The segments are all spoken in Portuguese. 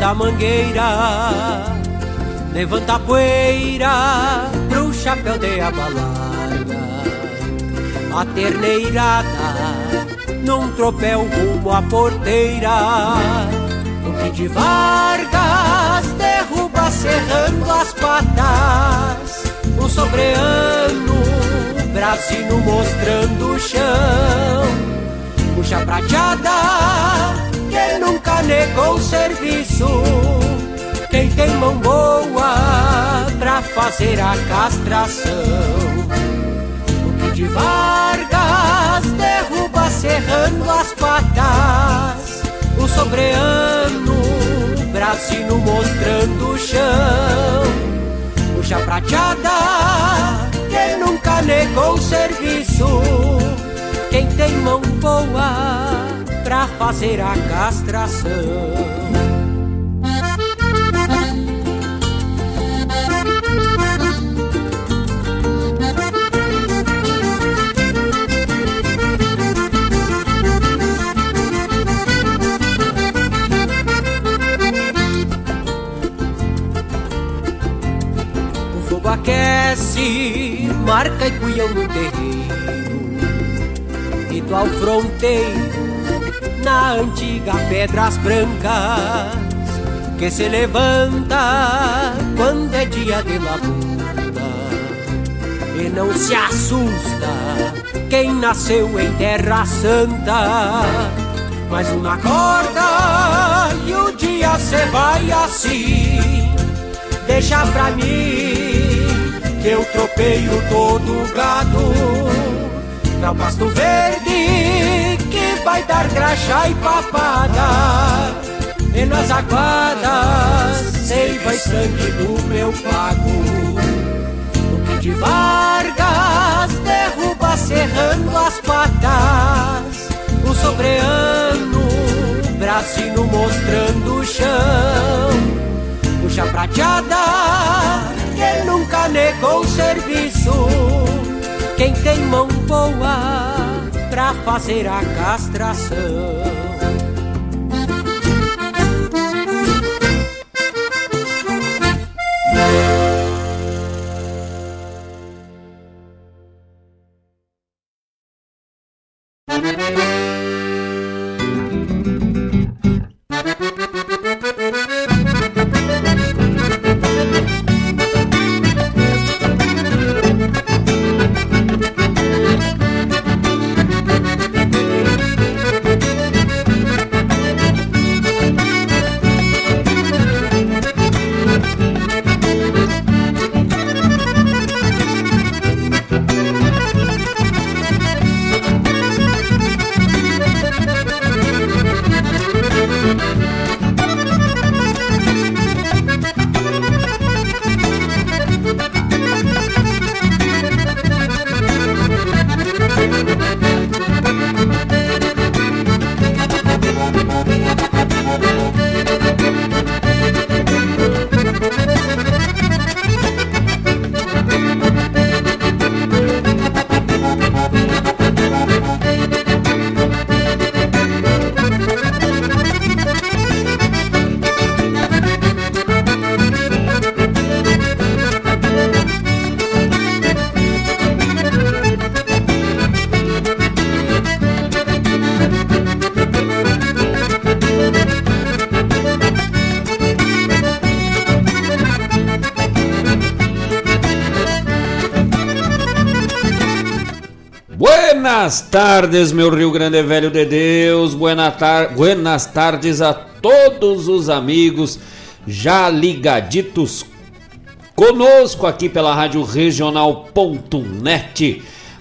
da mangueira Levanta a poeira pro chapéu de aba larga A terneirada num tropel rumo à porteira. O que de Vargas derruba serrando as patas. O sobreano, brasino mostrando o chão. Puxa prateada, negou serviço quem tem mão boa pra fazer a castração. O que de Vargas derruba serrando as patas, o sobreano, brasino mostrando o chão. Puxa prateada, que nunca negou serviço. Quem tem mão boa pra fazer a castração. aquece, marca e cuiam no terreiro, ritual fronteiro na antiga Pedras Brancas, que se levanta quando é dia de labuta, e não se assusta quem nasceu em Terra Santa. Mais uma corda e o dia se vai assim, deixa pra mim que eu tropeio todo gado Pra pasto verde que vai dar graxa e papada. E nas aguadas seiva e sangue do meu pago. O que de Vargas derruba serrando as patas. O sobreano, brasino mostrando o chão. Puxa prateada que nunca negou serviço. Quem tem mão boa pra fazer a castração. Buenas tardes, meu Rio Grande Velho de Deus. Buena tar Buenas tardes a todos os amigos já ligaditos conosco aqui pela Rádio Regional.net.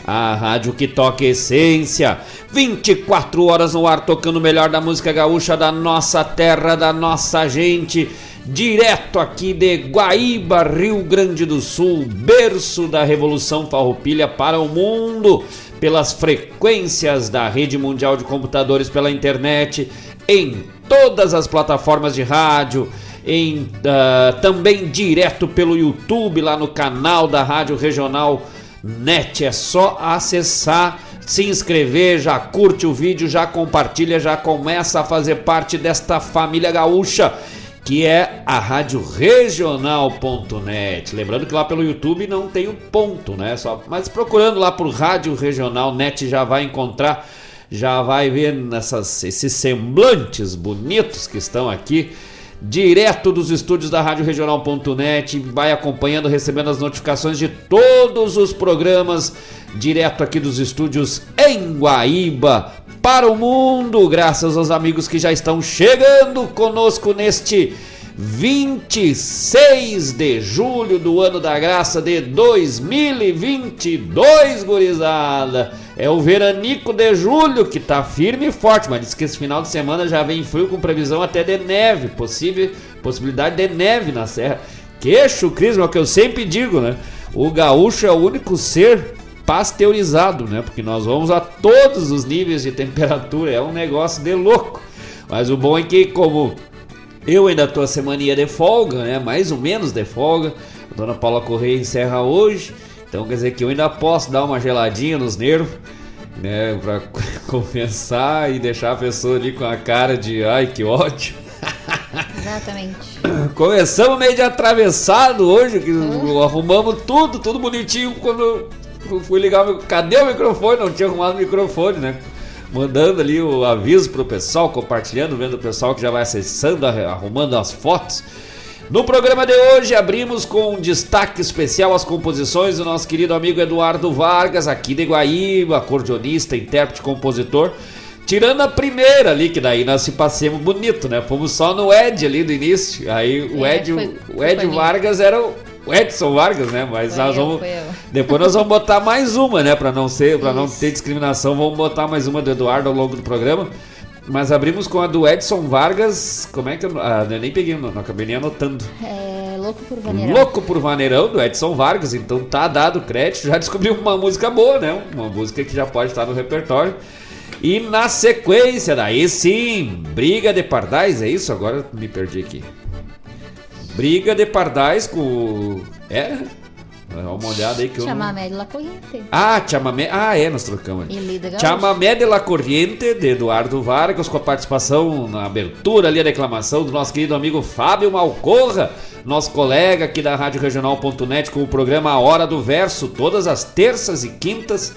A rádio que toca essência, 24 horas no ar tocando o melhor da música gaúcha da nossa terra, da nossa gente direto aqui de Guaíba, Rio Grande do Sul, berço da Revolução Farroupilha para o mundo pelas frequências da Rede Mundial de Computadores pela internet, em todas as plataformas de rádio, em uh, também direto pelo YouTube lá no canal da Rádio Regional net. É só acessar, se inscrever, já curte o vídeo, já compartilha, já começa a fazer parte desta família gaúcha que é a rádio regional.net. Lembrando que lá pelo YouTube não tem o ponto, né? Só, mas procurando lá por Rádio Regional Net já vai encontrar, já vai ver nessas, esses semblantes bonitos que estão aqui direto dos estúdios da Rádio Regional.net, vai acompanhando, recebendo as notificações de todos os programas direto aqui dos estúdios em Guaíba para o mundo, graças aos amigos que já estão chegando conosco neste 26 de julho do ano da graça de 2022, gurizada. É o veranico de julho que tá firme e forte, mas diz que esse final de semana já vem frio com previsão até de neve, possível possibilidade de neve na serra. Queixo, Cris, é o que eu sempre digo, né? O gaúcho é o único ser pasteurizado, né? Porque nós vamos a todos os níveis de temperatura, é um negócio de louco. Mas o bom é que como eu ainda tô a semaninha de folga, né? Mais ou menos de folga. A dona Paula Correia encerra hoje. Então quer dizer que eu ainda posso dar uma geladinha nos nervos, né? Pra compensar e deixar a pessoa ali com a cara de ai que ódio. Exatamente. Começamos meio de atravessado hoje, que uhum. arrumamos tudo, tudo bonitinho. Quando fui ligar o Cadê o microfone? Não tinha arrumado o microfone, né? Mandando ali o aviso pro pessoal, compartilhando, vendo o pessoal que já vai acessando, arrumando as fotos. No programa de hoje abrimos com um destaque especial as composições do nosso querido amigo Eduardo Vargas, aqui de Guaíba, acordeonista, intérprete, compositor. Tirando a primeira ali, que daí nós se passemos bonito, né? Fomos só no Ed ali do início. Aí o é, Ed, foi, o Ed Vargas era o, Edson Vargas, né? Mas foi nós eu, vamos. Depois nós vamos botar mais uma, né? Para não ser, para não ter discriminação, vamos botar mais uma do Eduardo ao longo do programa. Mas abrimos com a do Edson Vargas. Como é que eu. Ah, eu nem peguei, não, não acabei nem anotando. É. Louco por Vaneirão. Louco por Vaneirão, do Edson Vargas. Então tá dado crédito. Já descobri uma música boa, né? Uma música que já pode estar no repertório. E na sequência, daí sim, Briga de Pardais, é isso? Agora me perdi aqui. Briga de Pardais com. É? Dá uma olhada aí que eu. Chamamé de la Corriente. Ah, Chamamé. Ah, é, nós trocamos. Chamamé de la Corriente, de Eduardo Vargas, com a participação na abertura ali, a declamação do nosso querido amigo Fábio Malcorra, nosso colega aqui da Rádio Regional.net, com o programa A Hora do Verso, todas as terças e quintas,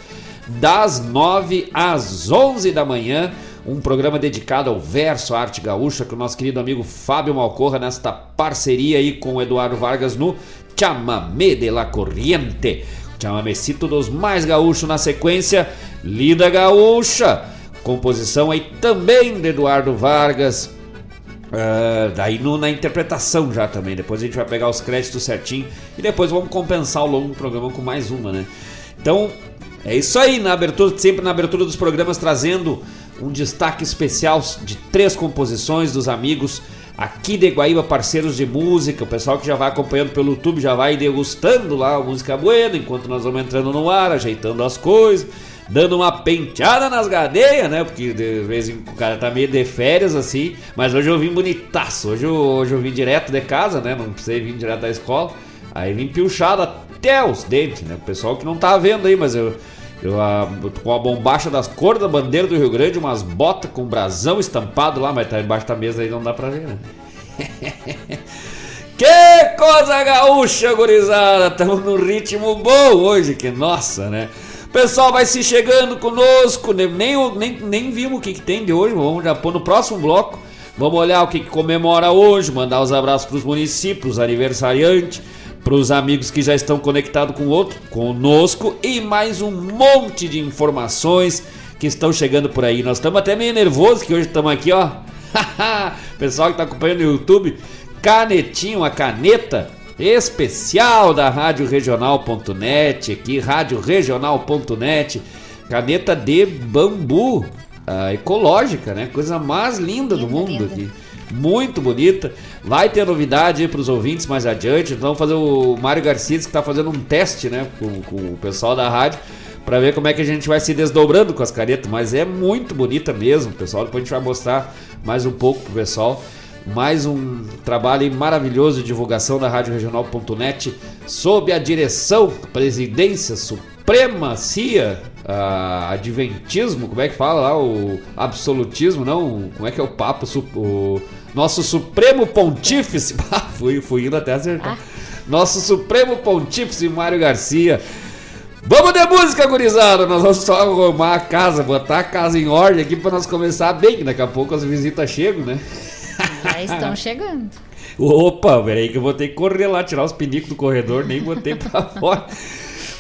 das 9 às 11 da manhã um programa dedicado ao verso, à arte gaúcha, com o nosso querido amigo Fábio Malcorra, nesta parceria aí com o Eduardo Vargas no Chamamé de la Corriente. Chamamecito dos mais gaúchos na sequência, Lida Gaúcha. Composição aí também de Eduardo Vargas. Uh, daí no, na interpretação já também. Depois a gente vai pegar os créditos certinho e depois vamos compensar ao longo do programa com mais uma, né? Então é isso aí, na abertura, sempre na abertura dos programas trazendo um destaque especial de três composições dos amigos aqui de Guaíba, parceiros de música, o pessoal que já vai acompanhando pelo YouTube já vai degustando lá a música buena, enquanto nós vamos entrando no ar, ajeitando as coisas, dando uma penteada nas gadeias, né? Porque de vez em quando o cara tá meio de férias assim, mas hoje eu vim bonitaço, hoje eu, hoje eu vim direto de casa, né? Não precisei vir direto da escola, aí vim piochado até os dentes, né? O pessoal que não tá vendo aí, mas eu a, com a bombacha das cores da bandeira do Rio Grande, umas botas com brasão estampado lá, mas tá embaixo da mesa aí não dá pra ver, né? que coisa gaúcha, gurizada! Estamos num ritmo bom hoje, que nossa, né? Pessoal vai se chegando conosco, nem, nem, nem vimos o que, que tem de hoje, vamos já pôr no próximo bloco. Vamos olhar o que, que comemora hoje, mandar os abraços para os municípios, aniversariantes para os amigos que já estão conectados com o outro, conosco e mais um monte de informações que estão chegando por aí. Nós estamos até meio nervosos que hoje estamos aqui, ó. Pessoal que está acompanhando no YouTube, canetinho, uma caneta especial da Rádio Regional.net, aqui Regional.net, caneta de bambu, uh, ecológica, né? Coisa mais linda do mundo aqui muito bonita. Vai ter novidade aí para os ouvintes mais adiante. Vamos fazer o Mário Garcia que está fazendo um teste, né, com, com o pessoal da rádio para ver como é que a gente vai se desdobrando com as caretas, mas é muito bonita mesmo, pessoal. Depois a gente vai mostrar mais um pouco pro pessoal. Mais um trabalho maravilhoso de divulgação da Rádio Regional.net sob a direção, presidência suprema supremacia, uh, adventismo, como é que fala lá? O absolutismo, não? Como é que é o papo? O nosso Supremo Pontífice. fui, fui indo até acertar. Ah. Nosso Supremo Pontífice Mário Garcia. Vamos de música, gurizada! Nós vamos só arrumar a casa, botar a casa em ordem aqui para nós começar bem, daqui a pouco as visitas chegam, né? Já estão chegando. Opa, peraí que eu vou ter que correr lá, tirar os pinicos do corredor, nem botei pra fora.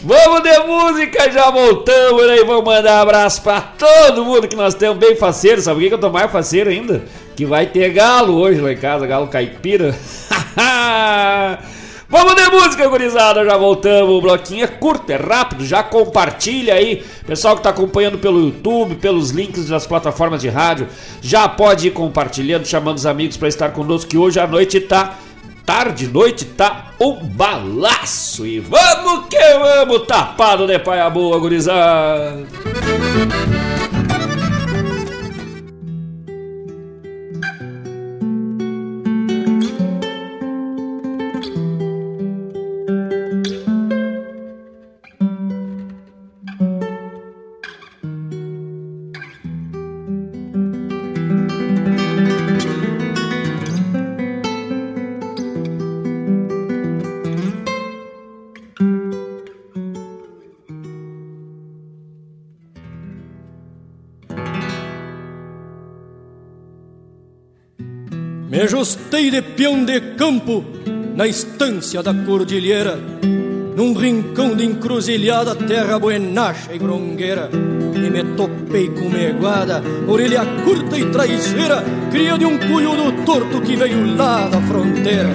Vamos de música, já voltamos aí, vamos mandar um abraço pra todo mundo que nós temos bem faceiro. Sabe o que eu tô mais faceiro ainda? Que vai ter galo hoje lá em casa, galo caipira. Vamos de música, gurizada, já voltamos. O bloquinho é curto, é rápido, já compartilha aí. Pessoal que está acompanhando pelo YouTube, pelos links das plataformas de rádio, já pode ir compartilhando, chamando os amigos para estar conosco, que hoje à noite tá tarde, noite, tá um balaço. E vamos que vamos, tapado de paia boa, gurizada. Ajustei de peão de campo na estância da cordilheira, num rincão de encruzilhada, terra buenacha e grongueira. E me topei com meguada, orelha curta e traiçoeira, cria de um cunhudo torto que veio lá da fronteira.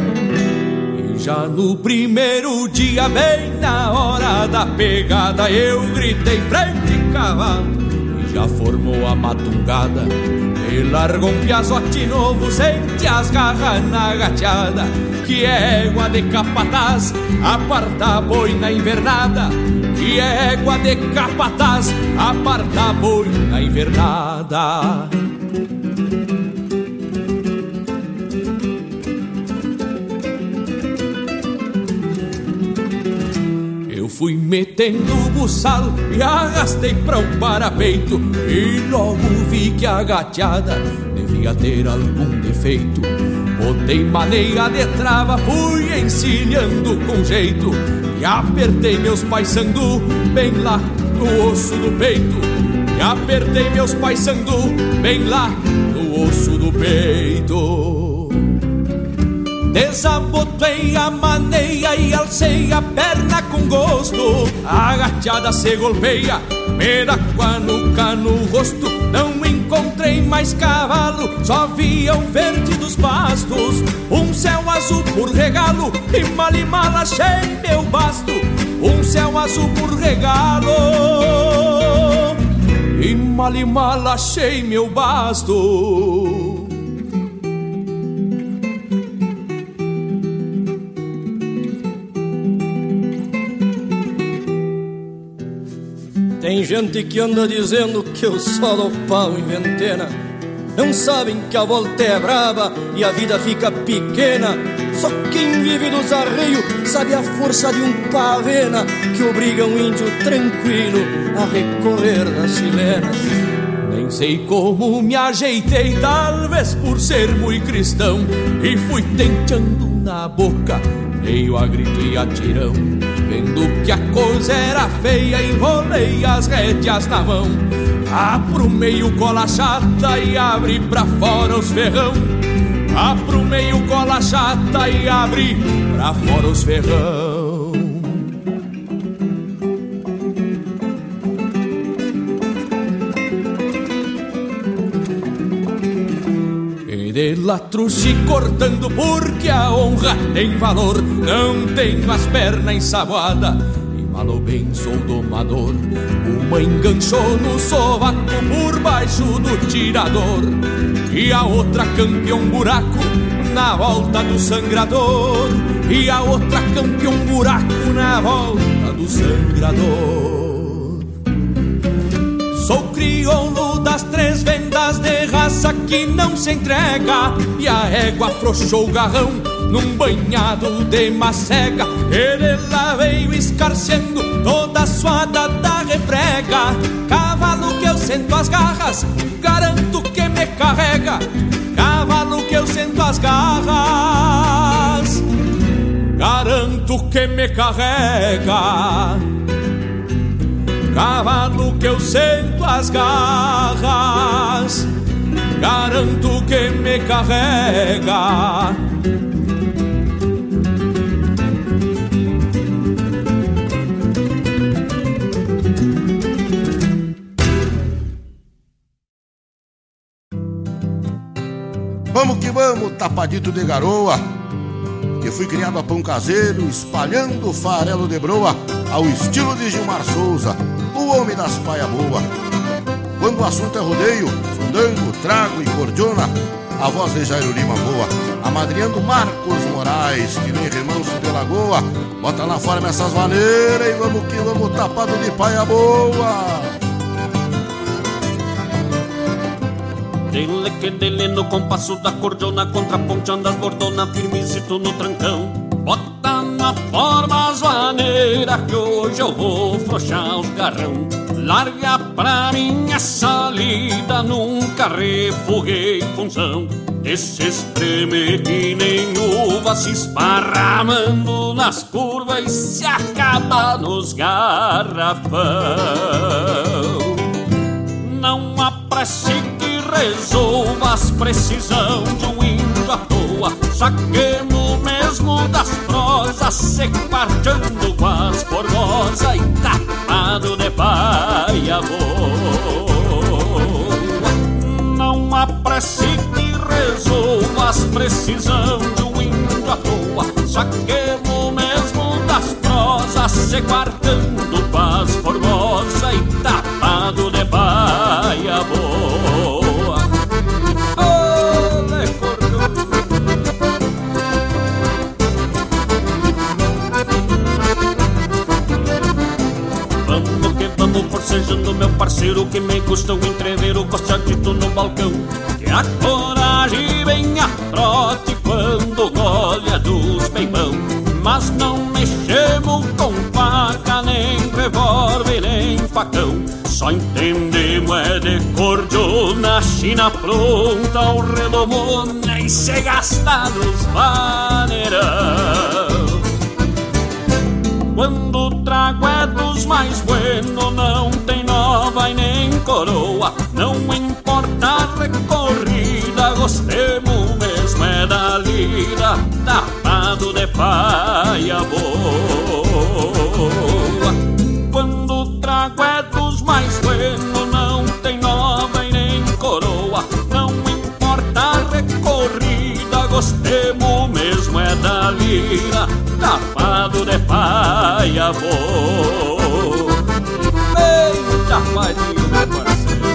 E já no primeiro dia, bem na hora da pegada, eu gritei frente cavalo, e já formou a matungada e largou um piazote novo, sente as garras na gateada Que égua de capataz, aparta boi na invernada Que égua de capataz, aparta boi na invernada Fui metendo o buçal e arrastei para o parapeito. E logo vi que a gateada devia ter algum defeito. Botei maneira de trava, fui encilhando com jeito. E apertei meus paisandu bem lá no osso do peito. E apertei meus paisandu bem lá no osso do peito Desabotei a maneia e alcei a perna com gosto. Agachada se golpeia, dá com a nuca no rosto. Não encontrei mais cavalo, só via o verde dos pastos. Um céu azul por regalo e mal e mal achei meu basto. Um céu azul por regalo e mal e mal achei meu basto Tem gente que anda dizendo que eu só dou pau em ventena. Não sabem que a volta é braba e a vida fica pequena. Só quem vive dos arreios sabe a força de um pavena que obriga um índio tranquilo a recorrer das chilenas. Nem sei como me ajeitei, talvez por ser muito cristão, e fui tentando na boca, meio a grito e a tirão. Vendo que a coisa era feia, enrolei as rédeas na mão. Abro meio cola chata e abri pra fora os ferrão. Abro meio cola chata e abri pra fora os ferrão. Latruche cortando porque a honra tem valor. Não tenho as pernas ensaboadas e malo bem sou domador. Uma enganchou no sovaco por baixo do tirador e a outra campeão buraco na volta do sangrador. E a outra campeão buraco na volta do sangrador. Sou crioulo das três vendas de raça que não se entrega. E a égua afrouxou o garrão num banhado de macega Ele lá veio escarceando toda a suada da refrega. Cavalo que eu sento as garras, garanto que me carrega. Cavalo que eu sento as garras Garanto que me carrega. Cavalo que eu sento as garras Garanto que me carrega Vamos que vamos, tapadito de garoa Que fui criado a pão caseiro Espalhando farelo de broa Ao estilo de Gilmar Souza o homem das paia boa. Quando o assunto é rodeio, fandango, trago e cordiona, a voz de Jairo Lima voa, amadrinhando Marcos Moraes, que nem remanso de lagoa. Bota na forma essas maneiras e vamos que vamos tapado de paia boa. Dele que dele no compasso da cordiona, contraponteando as bordona, firmezito no trancão. Bota na forma as maneiras que hoje eu vou frouxar os garrão. Larga pra minha salida, nunca refuguei função. Esse espreme que nem uva se esparramando nas curvas e se acaba nos garrafão. Não apresse que resolva as precisão de um Saquemos mesmo das prosas, se quarteando com as e tapado de paia boa. Não apresse que resolva as precisão de um índio à toa. Saquemos mesmo das prosas, se quarteando com as e tapado de paia boa. Vamos que vamos forcejando meu parceiro Que me custa um entrever o costadito no balcão. Que a coragem vem a trote quando olha dos peibão Mas não mexemos com faca, nem revólver, nem facão. Só entendemos é de cordiona, china pronta, o redomona E se gasta nos maneirão quando o trago é dos mais buenos, não tem nova e nem coroa. Não importa a recorrida, gostemos mesmo é da lida, tapado de paia boa. Quando o trago é dos mais buenos, não tem nova e nem coroa. Não importa a recorrida, gostemos mesmo é da lira, tapado de paia boa. Eita, padinho, meu parceiro.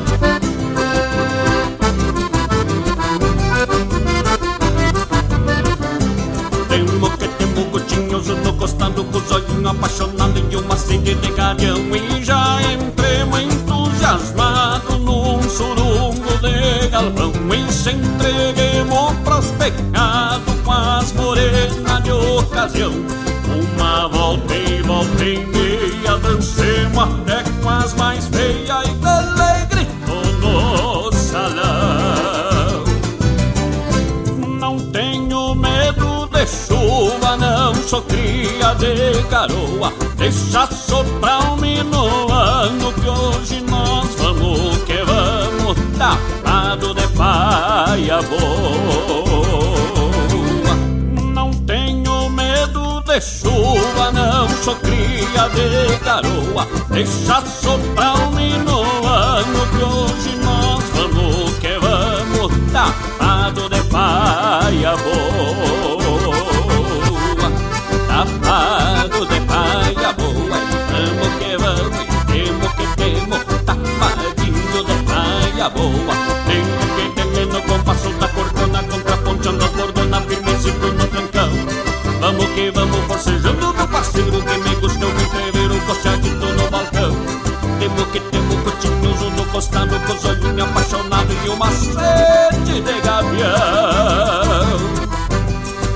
Temo que temo gotinhos no costado com os olhinhos apaixonados e uma sede de garião E já entremos entusiasmado num surungo de galpão E se entreguemos pros pecados com as morenas ocasião Uma volta e volta e meia dancemos até com as mais feias E grito no salão Não tenho medo de chuva, não sou cria de garoa. Deixa soprar um minuano que hoje nós vamos que vamos, tapado de paia boa. De chuva, não sou cria de garoa. Deixa soprar um minuano que hoje nós vamos que vamos, tapado de paia boa. Tapado de paia boa, vamos que vamos, temos que temos, tapadinho de paia boa. tamo forcejando, meu parceiro Que me gusta ouvir terreiro costeadito no balcão. Temo que temo cotinhoso no costado Com os me apaixonado. e uma sede de gavião.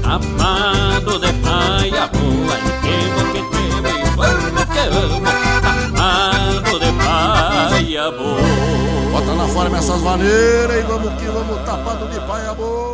Amado de paia boa, temo que temo e vamos que amo Amado de paia boa. Bota na forma essas maneiras e vamos que vamos tapado de paia boa.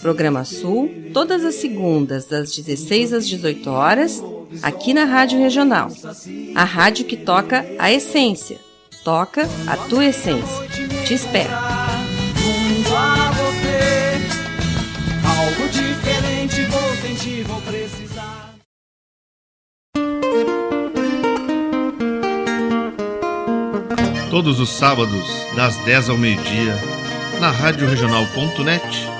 Programa Sul, todas as segundas, das 16 às 18 horas, aqui na Rádio Regional. A rádio que toca a essência. Toca a tua essência. Te espero. Junto a você, algo diferente vou sentir, vou precisar. Todos os sábados, das 10 ao meio-dia, na Rádio Regional.net,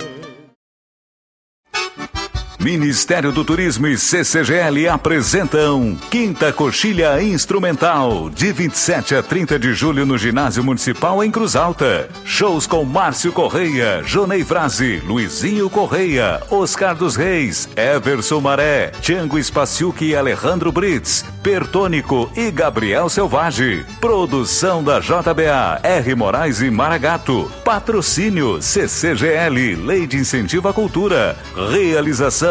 Ministério do Turismo e CCGL apresentam Quinta Coxilha Instrumental, de 27 a 30 de julho no Ginásio Municipal em Cruz Alta. Shows com Márcio Correia, Jonei Frase, Luizinho Correia, Oscar dos Reis, Everson Maré, Tiango Spaciuc e Alejandro Brits, Pertônico e Gabriel Selvagem. Produção da JBA, R. Moraes e Maragato. Patrocínio CCGL, Lei de Incentivo à Cultura. Realização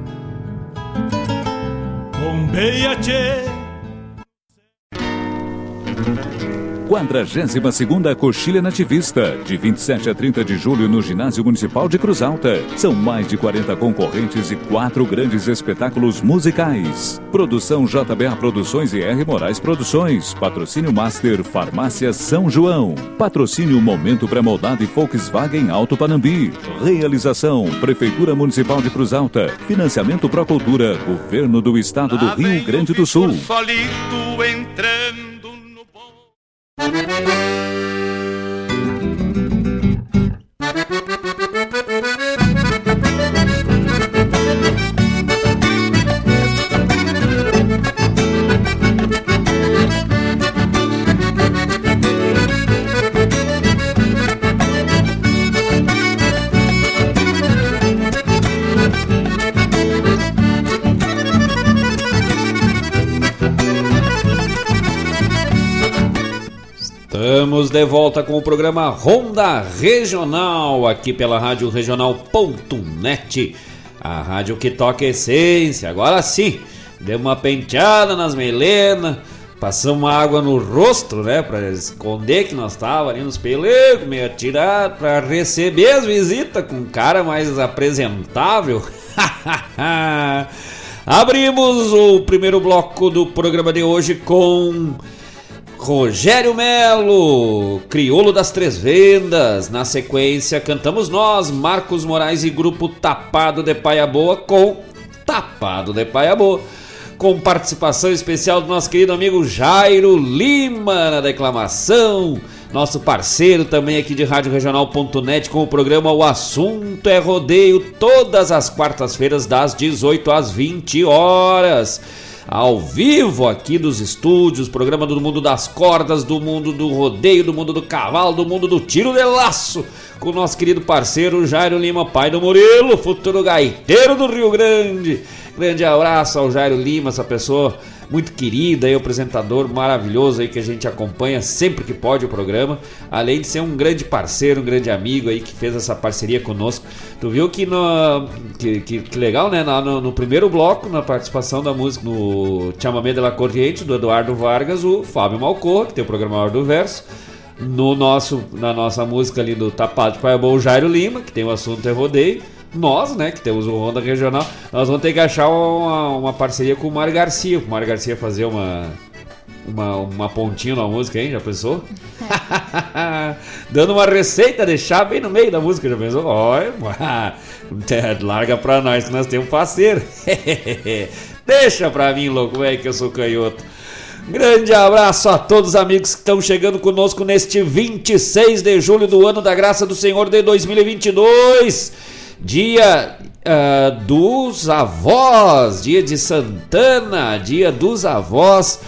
Bombeia, tchê! 42ª Coxilha Nativista, de 27 a 30 de julho no Ginásio Municipal de Cruz Alta. São mais de 40 concorrentes e quatro grandes espetáculos musicais. Produção JBA Produções e R. Moraes Produções. Patrocínio Master Farmácia São João. Patrocínio Momento Pré-Moldado e Volkswagen Alto Panambi. Realização Prefeitura Municipal de Cruz Alta. Financiamento Procultura. Governo do Estado do Rio Grande do Sul. Solito entrando Thank you. Estamos de volta com o programa Ronda Regional, aqui pela Rádio Regional.net, a rádio que toca essência. Agora sim, deu uma penteada nas melenas, passamos água no rosto, né, para esconder que nós estávamos ali nos pelecos, meio atirado, para receber as visitas com um cara mais apresentável. Abrimos o primeiro bloco do programa de hoje com Rogério Melo, Criolo das Três Vendas. Na sequência, cantamos nós, Marcos Moraes e grupo Tapado de Paia Boa com Tapado de Paia Boa. Com participação especial do nosso querido amigo Jairo Lima na declamação. Nosso parceiro também aqui de Rádio Regional.net com o programa O Assunto é Rodeio, todas as quartas-feiras, das 18 às 20 horas. Ao vivo aqui dos estúdios, programa do mundo das cordas, do mundo do rodeio, do mundo do cavalo, do mundo do tiro de laço, com o nosso querido parceiro Jairo Lima, pai do Murilo, futuro gaiteiro do Rio Grande. Grande abraço ao Jairo Lima, essa pessoa muito querida e apresentador maravilhoso aí que a gente acompanha sempre que pode o programa, além de ser um grande parceiro, um grande amigo aí que fez essa parceria conosco. Tu viu que no que, que, que legal, né? No, no, primeiro bloco, na participação da música no Chamamé de la Corriente do Eduardo Vargas, o Fábio Malcorra, que tem o programa Hora do Verso, no nosso na nossa música ali do Tapado de Pai Bom, o Jairo Lima, que tem o assunto é rodeio nós, né, que temos o Honda Regional, nós vamos ter que achar uma, uma parceria com o Mário Garcia, o Mário Garcia fazer uma, uma, uma pontinha na música, hein? Já pensou? Dando uma receita, deixar bem no meio da música, já pensou? Olha, larga pra nós que nós temos parceiro. Deixa pra mim, louco, velho, que eu sou canhoto. Grande abraço a todos os amigos que estão chegando conosco neste 26 de julho do ano da graça do Senhor de 2022. Dia uh, dos avós, dia de Santana, dia dos avós.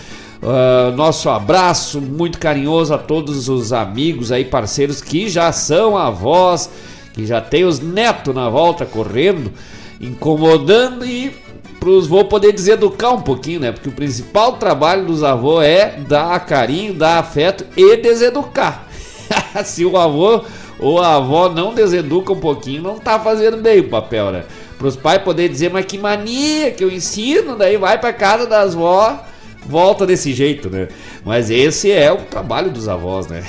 Uh, nosso abraço muito carinhoso a todos os amigos aí, parceiros que já são avós, que já tem os netos na volta correndo, incomodando e pros vou poder deseducar um pouquinho, né? Porque o principal trabalho dos avós é dar carinho, dar afeto e deseducar. Se o avô ou a avó não deseduca um pouquinho, não tá fazendo bem o papel, né? Para os pais poderem dizer, mas que mania que eu ensino, daí vai para casa das vó, volta desse jeito, né? Mas esse é o trabalho dos avós, né?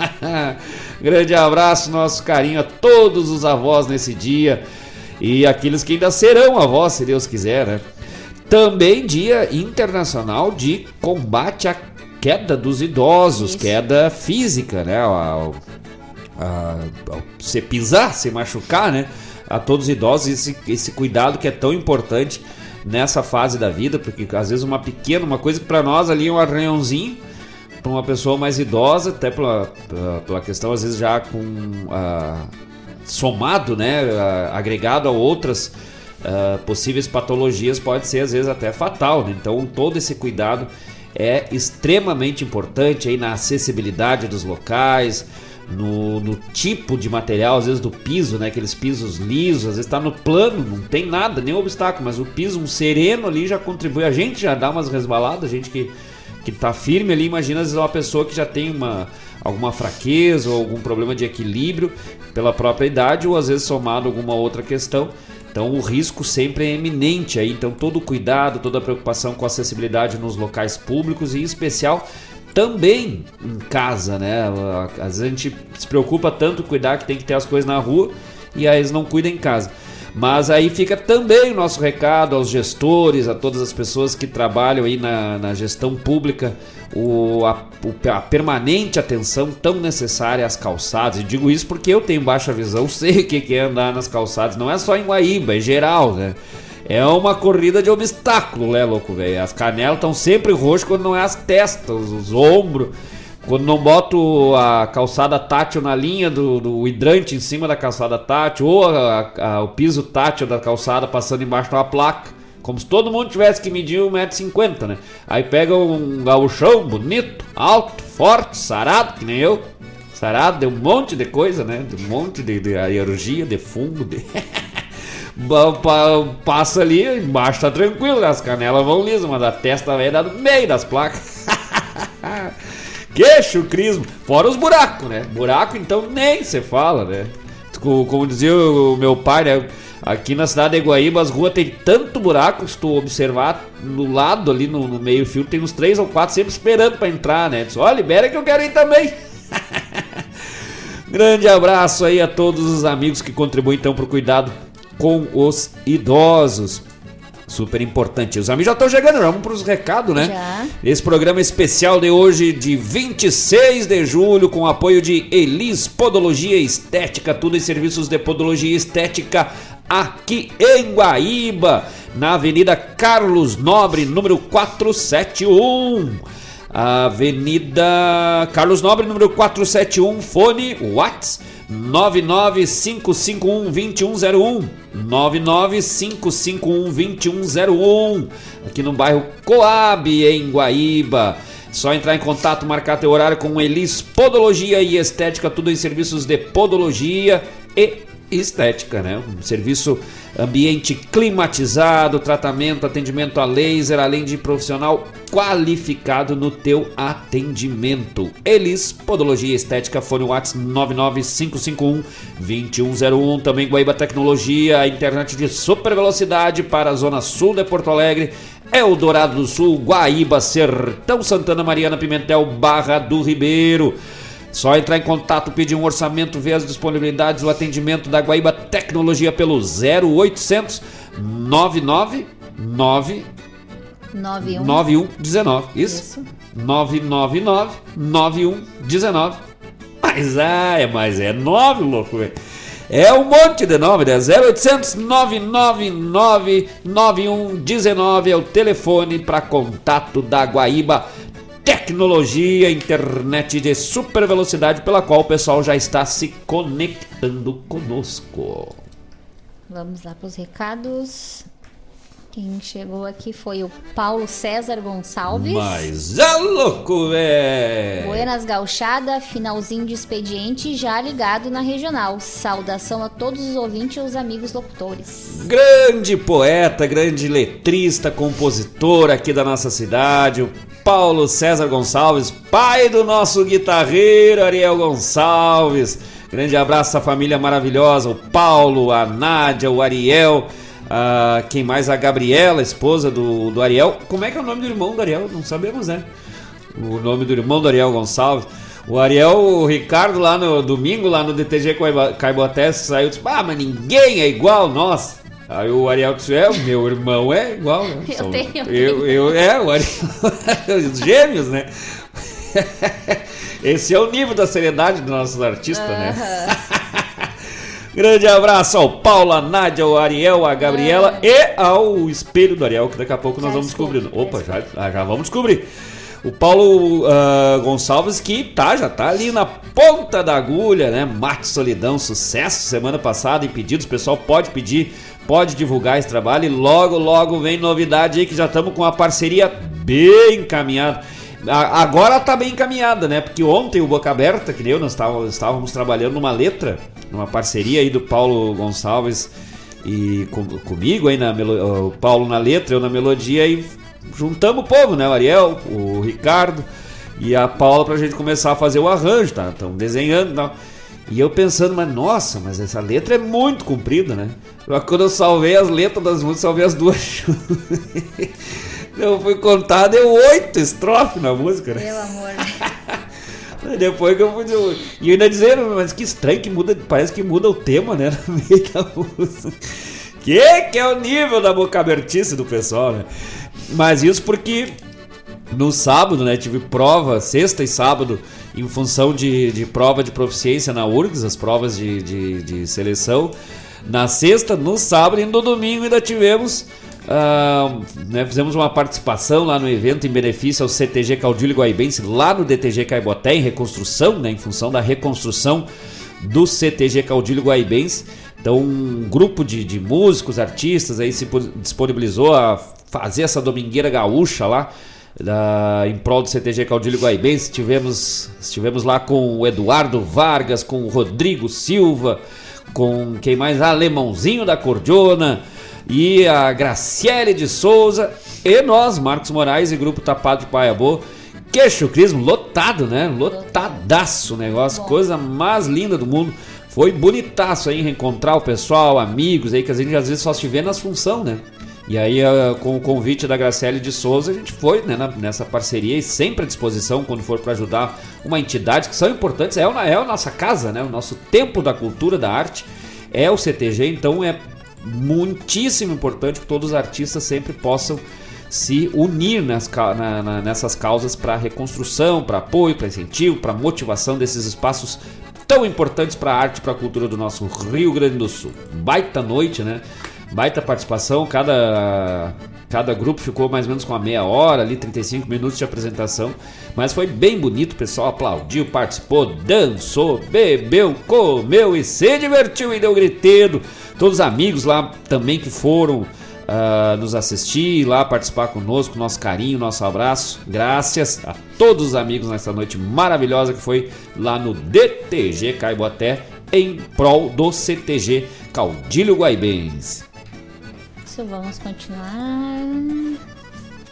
Grande abraço, nosso carinho a todos os avós nesse dia e aqueles que ainda serão avós, se Deus quiser, né? Também dia internacional de combate à queda dos idosos, Isso. queda física, né? A, se pisar, se machucar, né? A todos os idosos, esse, esse cuidado que é tão importante nessa fase da vida, porque às vezes uma pequena, uma coisa que para nós ali é um arranhãozinho, para uma pessoa mais idosa, até pela, pela questão às vezes já com uh, somado, né, uh, agregado a outras uh, possíveis patologias, pode ser às vezes até fatal. Né? Então todo esse cuidado é extremamente importante aí na acessibilidade dos locais, no, no, tipo de material, às vezes do piso, né? Aqueles pisos lisos, às vezes está no plano, não tem nada, nenhum obstáculo, mas o piso, um sereno ali já contribui. A gente já dá umas resbaladas, a gente que, que tá firme ali, imagina às vezes uma pessoa que já tem uma, alguma fraqueza ou algum problema de equilíbrio pela própria idade, ou às vezes somado alguma outra questão. Então o risco sempre é eminente aí, então todo o cuidado, toda a preocupação com a acessibilidade nos locais públicos e em especial também em casa, né? Às vezes a gente se preocupa tanto cuidar que tem que ter as coisas na rua e aí eles não cuidam em casa. Mas aí fica também o nosso recado aos gestores, a todas as pessoas que trabalham aí na, na gestão pública, o, a, a, permanente atenção tão necessária às calçadas. E digo isso porque eu tenho baixa visão, sei o que é andar nas calçadas, não é só em Guaíba, é geral, né? É uma corrida de obstáculo, né, louco, velho? As canelas estão sempre roxas quando não é as testas, os ombros. Quando não boto a calçada tátil na linha do, do hidrante em cima da calçada tátil, ou a, a, o piso tátil da calçada passando embaixo de uma placa. Como se todo mundo tivesse que medir 1,50m, né? Aí pega um gauchão bonito, alto, forte, sarado, que nem eu. Sarado de um monte de coisa, né? De um monte de, de de fungo, de... passa ali, embaixo tá tranquilo, as canelas vão lisas, mas a testa vai dar no meio das placas. Queixo, crismo. Fora os buracos, né? Buraco, então, nem você fala, né? Como dizia o meu pai, né? Aqui na cidade de Guaíba, as ruas tem tanto buraco, se tu observar no lado ali, no, no meio fio, tem uns três ou quatro sempre esperando para entrar, né? Diz, ó, libera que eu quero ir também. Grande abraço aí a todos os amigos que contribuem então pro cuidado com os idosos. Super importante. Os amigos já estão chegando, vamos para os recados, né? Já. Esse programa especial de hoje, de 26 de julho, com apoio de Elis Podologia Estética, tudo em serviços de podologia estética aqui em Guaíba, na Avenida Carlos Nobre, número 471. Avenida Carlos Nobre, número 471, fone Whats 995512101 995512101 aqui no bairro Coab em Guaíba. Só entrar em contato, marcar teu horário com Elis Podologia e Estética, tudo em serviços de podologia e estética, né? Um serviço ambiente climatizado, tratamento, atendimento a laser, além de profissional qualificado no teu atendimento. Elis Podologia Estética, fone WhatsApp 99551 2101, também Guaíba Tecnologia, internet de super velocidade para a zona sul de Porto Alegre. Eldorado do Sul, Guaíba, Sertão Santana, Mariana Pimentel, Barra do Ribeiro. Só entrar em contato, pedir um orçamento, ver as disponibilidades, o atendimento da Guaíba Tecnologia pelo 0800 999 91. 9119. Isso? Isso. 999 9119. Mas ah, é, mas é 9, louco, velho. É um monte de nome, né? 0800 999 9119 é o telefone para contato da Guaíba Tecnologia, internet de super velocidade pela qual o pessoal já está se conectando conosco. Vamos lá para os recados. Quem chegou aqui foi o Paulo César Gonçalves. Mas é louco, velho! Buenas Gauchada, finalzinho de expediente já ligado na regional. Saudação a todos os ouvintes e os amigos locutores. Grande poeta, grande letrista, compositor aqui da nossa cidade, o Paulo César Gonçalves, pai do nosso guitarreiro Ariel Gonçalves. Grande abraço à família maravilhosa, o Paulo, a Nádia, o Ariel, quem mais? A Gabriela, esposa do, do Ariel. Como é que é o nome do irmão do Ariel? Não sabemos, né? O nome do irmão do Ariel Gonçalves. O Ariel, o Ricardo lá no domingo, lá no DTG Caiboté, saiu e disse: Ah, mas ninguém é igual nós. Aí o Ariel disse: É, meu irmão é igual, né? Eu São- tenho, eu eu, é, o Ariel. Os gêmeos, né? Esse é o nível da seriedade dos nossos artistas, né? Grande abraço ao Paulo, a Nádia, ao Ariel, a Gabriela e ao espelho do Ariel, que daqui a pouco nós Já vamos descobri, descobrir. Opa, já, ah, já vamos descobrir. O Paulo ah, Gonçalves que tá, já tá ali na ponta da agulha, né? Mate Solidão, sucesso semana passada em pedidos. Pessoal pode pedir, pode divulgar esse trabalho e logo, logo vem novidade aí que já estamos com a parceria bem encaminhada. Agora tá bem encaminhada, né? Porque ontem o Boca Aberta, que eu, nós estávamos, trabalhando numa letra, numa parceria aí do Paulo Gonçalves e com- comigo aí na melo- o Paulo na letra, eu na melodia e juntamos o povo, né? O Ariel, o Ricardo e a Paula pra gente começar a fazer o arranjo, tá? Estão desenhando e tal. E eu pensando, mas nossa, mas essa letra é muito comprida, né? Quando eu salvei as letras das músicas, salvei as duas. eu fui contar, deu oito estrofes na música, né? Pelo amor. Depois que eu fui. E ainda dizendo, mas que estranho que muda, parece que muda o tema, né? No meio da música. Que que é o nível da boca abertice do pessoal, né? Mas isso porque no sábado, né? Tive prova, sexta e sábado, em função de, de prova de proficiência na URGS, as provas de, de, de seleção. Na sexta, no sábado e no domingo ainda tivemos. Ah, né, fizemos uma participação lá no evento em benefício ao CTG Caudilho Guaibense, lá no DTG Caiboté, em reconstrução, né, em função da reconstrução do CTG Caudilho Guaibense. Então, um grupo de, de músicos, artistas aí se po- disponibilizou a fazer essa domingueira gaúcha lá da, em prol do CTG Caudilho Guaibense. Tivemos, estivemos lá com o Eduardo Vargas, com o Rodrigo Silva, com quem mais? Alemãozinho da Cordiona e a Graciele de Souza e nós, Marcos Moraes e Grupo Tapado de Paiabô. Queixo Crismo lotado, né? Lotadaço o negócio, coisa mais linda do mundo. Foi bonitaço aí reencontrar o pessoal, amigos aí, que a gente às vezes só se vê nas função, né? E aí, ah, com o convite da Graciele de Souza, a gente foi né, nessa parceria e sempre à disposição quando for para ajudar uma entidade que são importantes. É, é a nossa casa, né? O nosso templo da cultura, da arte é o CTG, então é muitíssimo importante que todos os artistas sempre possam se unir nas na- na- nessas causas para reconstrução, para apoio, para incentivo, para motivação desses espaços tão importantes para a arte e para a cultura do nosso Rio Grande do Sul. Baita noite, né? Baita participação, cada Cada grupo ficou mais ou menos com uma meia hora ali, 35 minutos de apresentação. Mas foi bem bonito, o pessoal aplaudiu, participou, dançou, bebeu, comeu e se divertiu e deu griteiro. Todos os amigos lá também que foram uh, nos assistir, lá participar conosco, nosso carinho, nosso abraço. Graças a todos os amigos nessa noite maravilhosa que foi lá no DTG Caiboaté em prol do CTG Caudilho Guaibense. Isso, vamos continuar.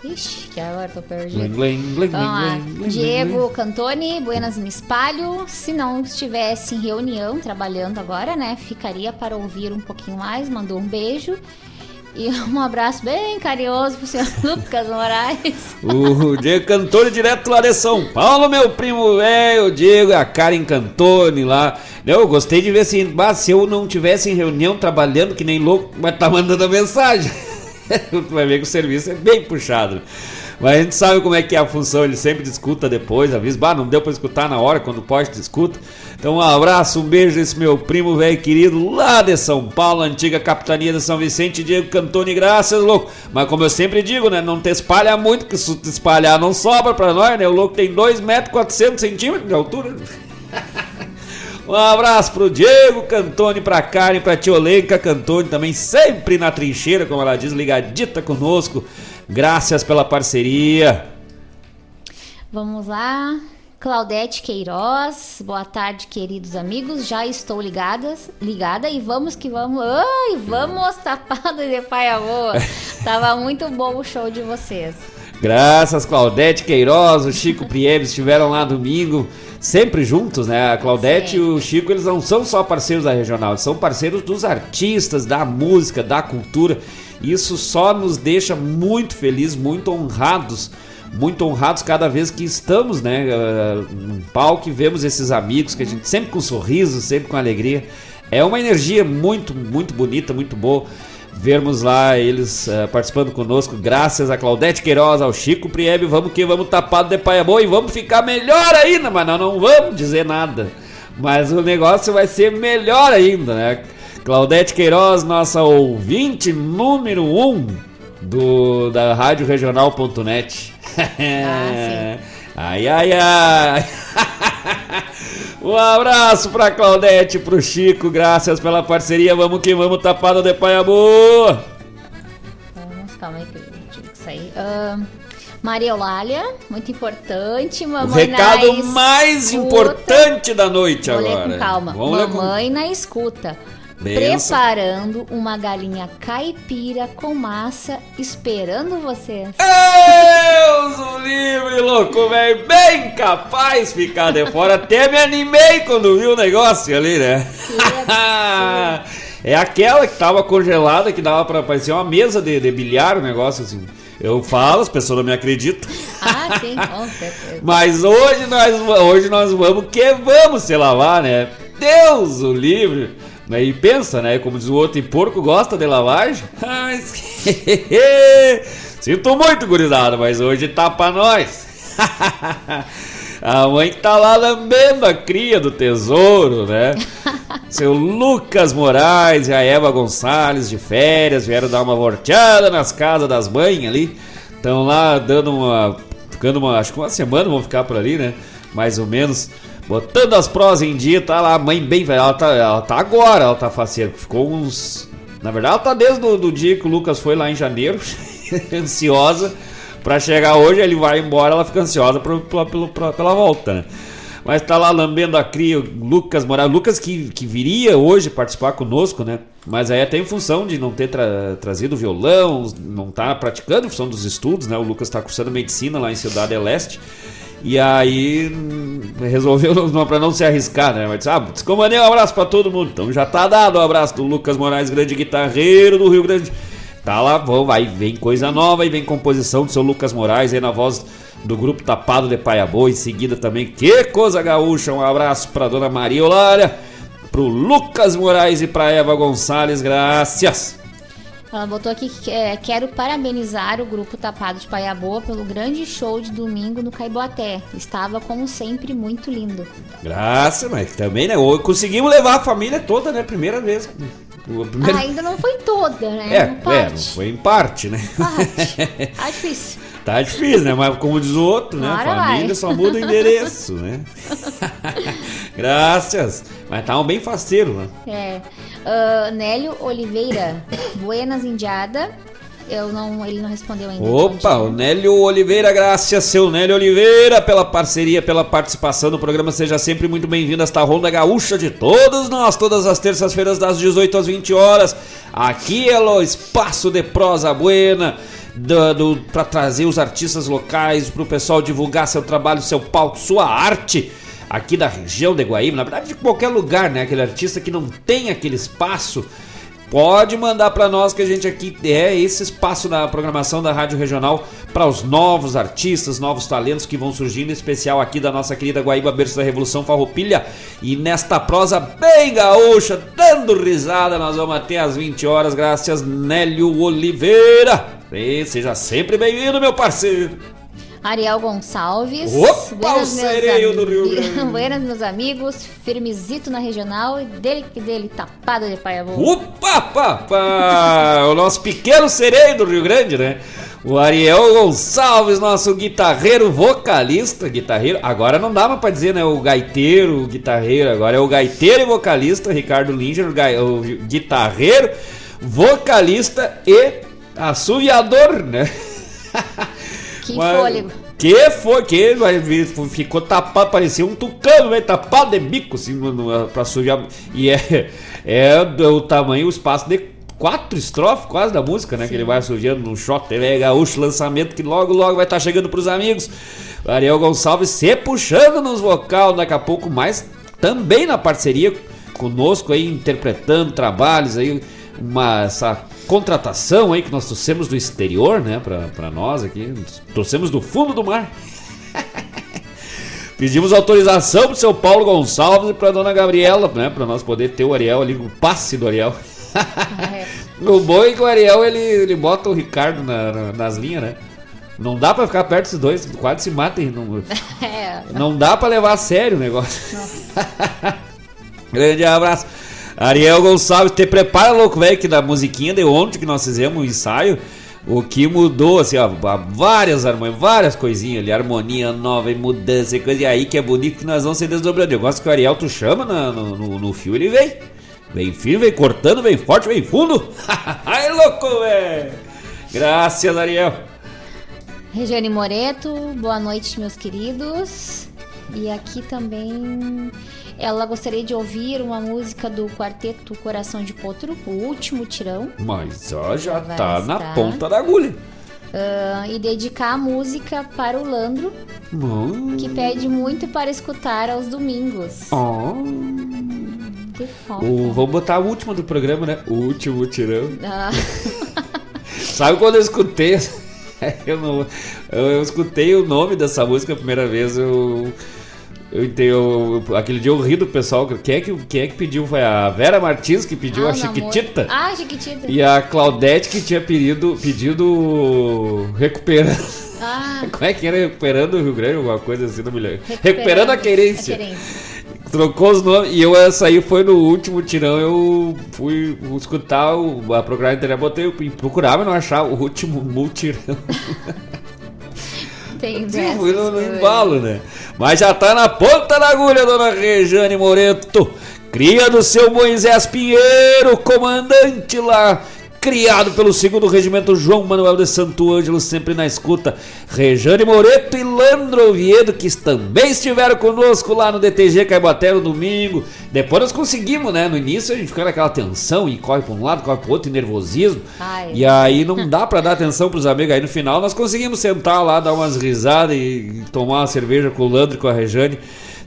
Ixi, que agora tô perdido. Glen, Então, ah, glen, glen, Diego glen. Cantoni, Buenas me espalho. Se não estivesse em reunião, trabalhando agora, né? Ficaria para ouvir um pouquinho mais. Mandou um beijo. E um abraço bem carinhoso pro senhor Lucas Moraes. O Diego Cantoni direto lá de São Paulo, meu primo velho, o Diego a Karen Cantoni lá. Eu gostei de ver assim, bah, se eu não tivesse em reunião trabalhando que nem louco, mas tá mandando a mensagem. tu vai ver que o serviço é bem puxado. Mas a gente sabe como é que é a função, ele sempre discuta depois, avisa, bah, não deu pra escutar na hora, quando pode, discuta. Então um abraço, um beijo desse meu primo velho querido lá de São Paulo, antiga capitania de São Vicente, Diego Cantoni, graças, louco. Mas como eu sempre digo, né, não te espalha muito, porque se te espalhar não sobra pra nós, né, o louco tem 2 metros 400 centímetros de altura. Um abraço pro Diego Cantoni, pra Karen, pra Tiolenca Cantoni, também sempre na trincheira, como ela diz, ligadita conosco. Graças pela parceria. Vamos lá. Claudete Queiroz, boa tarde, queridos amigos. Já estou ligadas, ligada e vamos que vamos. Ai, vamos tapado de paia boa. Tava muito bom o show de vocês. Graças, Claudete Queiroz, o Chico Prieves estiveram lá domingo, sempre juntos, né? A Claudete e o Chico, eles não são só parceiros da regional, eles são parceiros dos artistas, da música, da cultura. Isso só nos deixa muito felizes, muito honrados, muito honrados cada vez que estamos, né, eh, no palco e vemos esses amigos que a gente sempre com sorriso, sempre com alegria. É uma energia muito, muito bonita, muito boa vermos lá eles eh, participando conosco, graças a Claudete Queiroz, ao Chico Priebe, vamos que vamos tapado de paia boa e vamos ficar melhor ainda, mas nós não vamos dizer nada. Mas o negócio vai ser melhor ainda, né? Claudete Queiroz, nossa ouvinte número 1 um do, da Rádio Regional.net. ai, ai, ai. Um abraço pra Claudete, pro Chico, graças pela parceria. Vamos que vamos, tapado de paia boa. Vamos, calma aí que eu tive que sair. Ahn, Maria Eulália, muito importante. O Mamãe recado na mais escuta. importante da noite Vou agora. ler com calma. Vamos ler com- Mamãe na escuta. Benção. Preparando uma galinha caipira com massa, esperando vocês. Deus o livre, louco, velho. Bem capaz de ficar de fora. Até me animei quando vi o negócio ali, né? é aquela que tava congelada, que dava pra parecer uma mesa de, de bilhar, o negócio assim. Eu falo, as pessoas não me acreditam. Ah, sim, com certeza. Mas hoje nós, hoje nós vamos que vamos se lavar, né? Deus o livre. Né? E pensa, né? Como diz o outro, e porco gosta de lavagem? Ai, Sinto muito, gurizada, mas hoje tá pra nós. A mãe que tá lá lambendo a cria do tesouro, né? Seu Lucas Moraes e a Eva Gonçalves de férias vieram dar uma volteada nas casas das mães ali. Estão lá dando uma. Ficando uma. Acho que uma semana vão ficar por ali, né? Mais ou menos. Botando as prós em dia, tá lá a mãe bem velha. Ela tá, ela tá agora, ela tá faceira. Ficou uns. Na verdade, ela tá desde o dia que o Lucas foi lá em janeiro, ansiosa pra chegar hoje. Ele vai embora, ela fica ansiosa pro- pelo- pra- pela volta, né? Mas tá lá lambendo a cria, o Lucas Moraes. Lucas que, que viria hoje participar conosco, né? Mas aí até em função de não ter tra- trazido violão, não tá praticando em função dos estudos, né? O Lucas tá cursando medicina lá em Cidade Leste. E aí resolveu pra não se arriscar, né? Mas disse, ah, descomandei um abraço pra todo mundo. Então já tá dado o abraço do Lucas Moraes, grande guitarreiro do Rio Grande. Tá lá, vão, vai, vem coisa nova e vem composição do seu Lucas Moraes aí na voz do grupo Tapado de Paia Boa. Em seguida também, que coisa gaúcha. Um abraço pra dona Maria Olária, pro Lucas Moraes e pra Eva Gonçalves, graças. Ela botou aqui que é, quero parabenizar o grupo Tapado de Paia Boa pelo grande show de domingo no Caiboaté. Estava, como sempre, muito lindo. Graças, mas também, né? Conseguimos levar a família toda, né? Primeira vez. O primeiro... Ah, ainda não foi toda, né? É, é, não foi em parte, né? Parte. Ah, difícil. Tá difícil, né? Mas como diz o outro, né? Agora Família vai. só muda o endereço, né? Graças. Mas tá um bem faceiro, né? É. Ah, Nélio Oliveira, Buenas Indiada. Eu não, ele não respondeu ainda. Opa, o Nélio Oliveira, graças, seu Nélio Oliveira, pela parceria, pela participação no programa. Seja sempre muito bem-vindo a esta Ronda Gaúcha de todos nós, todas as terças-feiras, das 18 às 20 horas. Aqui é o Espaço de Prosa Buena. Para trazer os artistas locais, para o pessoal divulgar seu trabalho, seu palco, sua arte aqui da região de Guaíba, na verdade de qualquer lugar, né? Aquele artista que não tem aquele espaço, pode mandar para nós que a gente aqui é esse espaço na programação da Rádio Regional para os novos artistas, novos talentos que vão surgindo, em especial aqui da nossa querida Guaíba Berço da Revolução Farroupilha. E nesta prosa bem gaúcha, dando risada, nós vamos até às 20 horas, graças Nélio Oliveira. E seja sempre bem-vindo, meu parceiro. Ariel Gonçalves. Opa, o sereio do Rio Grande. Buenas, meus amigos. Firmezito na regional e dele que dele, tapada de paiabô. Opa, pá, pá, o nosso pequeno sereio do Rio Grande, né? O Ariel Gonçalves, nosso guitarreiro vocalista, guitarreiro. Agora não dava pra dizer, né? O gaiteiro, o guitarreiro. Agora é o gaiteiro e vocalista, Ricardo Linger, o, o guitarreiro, vocalista e assoviador, né? Que Mas- fôlego. Que foi, que ficou tapado, parecia um tucano, né? Tapado de bico, assim, no, no, pra sujar. E é, é do tamanho, o espaço de quatro estrofes quase da música, né? Que ele vai sujando no shot TV Gaúcho, lançamento que logo, logo vai estar chegando pros amigos. Ariel Gonçalves se puxando nos vocal, daqui a pouco mais, também na parceria conosco aí, interpretando trabalhos aí, uma, essa contratação aí que nós trouxemos do exterior, né, pra, pra nós aqui, trouxemos do fundo do mar. Pedimos autorização pro seu Paulo Gonçalves e pra dona Gabriela, né, pra nós poder ter o Ariel ali, o passe do Ariel. o bom é que o Ariel, ele, ele bota o Ricardo na- na- nas linhas, né. Não dá pra ficar perto desses dois, quase se matem. Não, É. não dá pra levar a sério o negócio. Grande abraço. Ariel Gonçalves, te prepara, louco, velho, que da musiquinha de ontem que nós fizemos o ensaio, o que mudou, assim, ó, várias harmonias, várias coisinhas ali, harmonia nova e mudança e coisa, e aí que é bonito que nós vamos ser desdobrando. Eu gosto que o Ariel tu chama na- no, no, no fio, ele vem. Vem firme, vem cortando, vem forte, vem fundo. Ai, louco, velho. Graças, Ariel. Regiane Moreto, boa noite, meus queridos. E aqui também ela gostaria de ouvir uma música do quarteto Coração de Potro, o último tirão. Mas ó, já tá na estar. ponta da agulha. Ah, e dedicar a música para o Landro, que pede muito para escutar aos domingos. Ó. Que fofa. O, vamos botar o último do programa, né? O último tirão. Ah, Sabe quando eu escutei? Eu, não, eu, eu escutei o nome dessa música a primeira vez. Eu, eu, eu- aquele dia eu ri do pessoal. Quem é, que, quem é que pediu? Foi a Vera Martins que pediu ah, a o namoro. Chiquitita. Ah, Chiquitita. E a Claudete que tinha pedido, pedido recuperando. Ah, Como é que era recuperando o Rio Grande? Alguma coisa assim, não me lembro. Recuperando, a querência. a querência. Trocou os nomes e eu essa aí foi no último tirão. Eu fui escutar o, a procurar na internet, botei e procurava e não achava o último mutirão. Tem Eu dessas fui no, no embalo, né? Mas já tá na ponta da agulha, dona Rejane Moreto. Cria do seu Moisés Pinheiro, comandante lá. Criado pelo segundo regimento João Manuel de Santo Ângelo, sempre na escuta. Rejane Moreto e Landro Oviedo, que também estiveram conosco lá no DTG Caibaté no domingo. Depois nós conseguimos, né? No início a gente ficou naquela tensão e corre pra um lado, corre pro outro, e nervosismo. Ai. E aí não dá pra dar atenção pros amigos. Aí no final nós conseguimos sentar lá, dar umas risadas e tomar uma cerveja com o Landro e com a Rejane.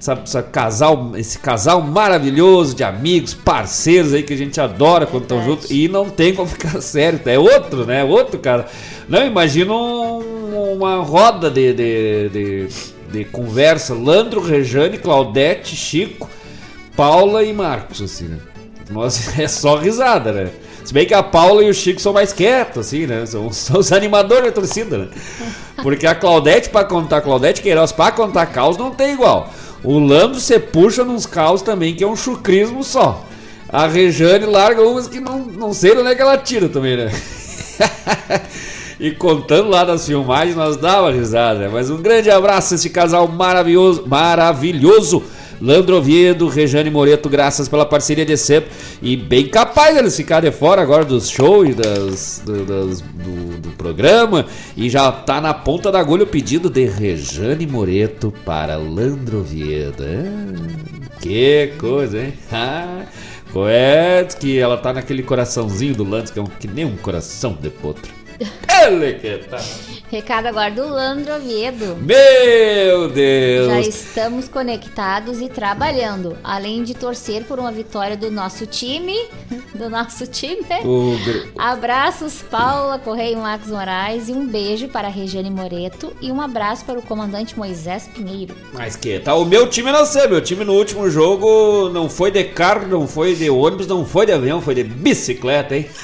Essa, essa casal, esse casal maravilhoso de amigos, parceiros aí que a gente adora quando estão juntos. E não tem como ficar sério. É outro, né? Outro cara. Não, imagina um- uma roda de, de, de, de conversa. Landro, Rejane, Claudete, Chico, Paula e Marcos, assim, né? Nossa, é só risada, né? Se bem que a Paula e o Chico são mais quietos, assim, né? São, são os animadores da torcida, né? Porque a Claudete, pra contar, Claudete Queiroz, pra contar caos, não tem igual. O Landro você puxa nos caos também, que é um chucrismo só. A Rejane larga umas que não, não sei onde é que ela tira também, né? e contando lá das filmagens, nós dava risada. Mas um grande abraço a esse casal maravilhoso, maravilhoso. Landro Oviedo, Rejane Moreto, graças pela parceria de sempre. E bem capaz eles ficarem fora agora dos shows das, do, das- do, do programa. E já tá na ponta da agulha o pedido de Rejane Moreto para Landro Oviedo. Que coisa, hein? Ah, é que ela tá naquele coraçãozinho do Landro, que é um, que nem um coração de potro. Ele que tá. Recado agora do Landro Oviedo. Meu Deus! Já estamos conectados e trabalhando, além de torcer por uma vitória do nosso time, do nosso time. O gr- Abraços Paula Correia e Marcos Moraes e um beijo para a Regiane Moreto e um abraço para o comandante Moisés Pinheiro. Mas que tá, o meu time não sei, meu time no último jogo não foi de carro, não foi de ônibus, não foi de avião, foi de bicicleta, hein?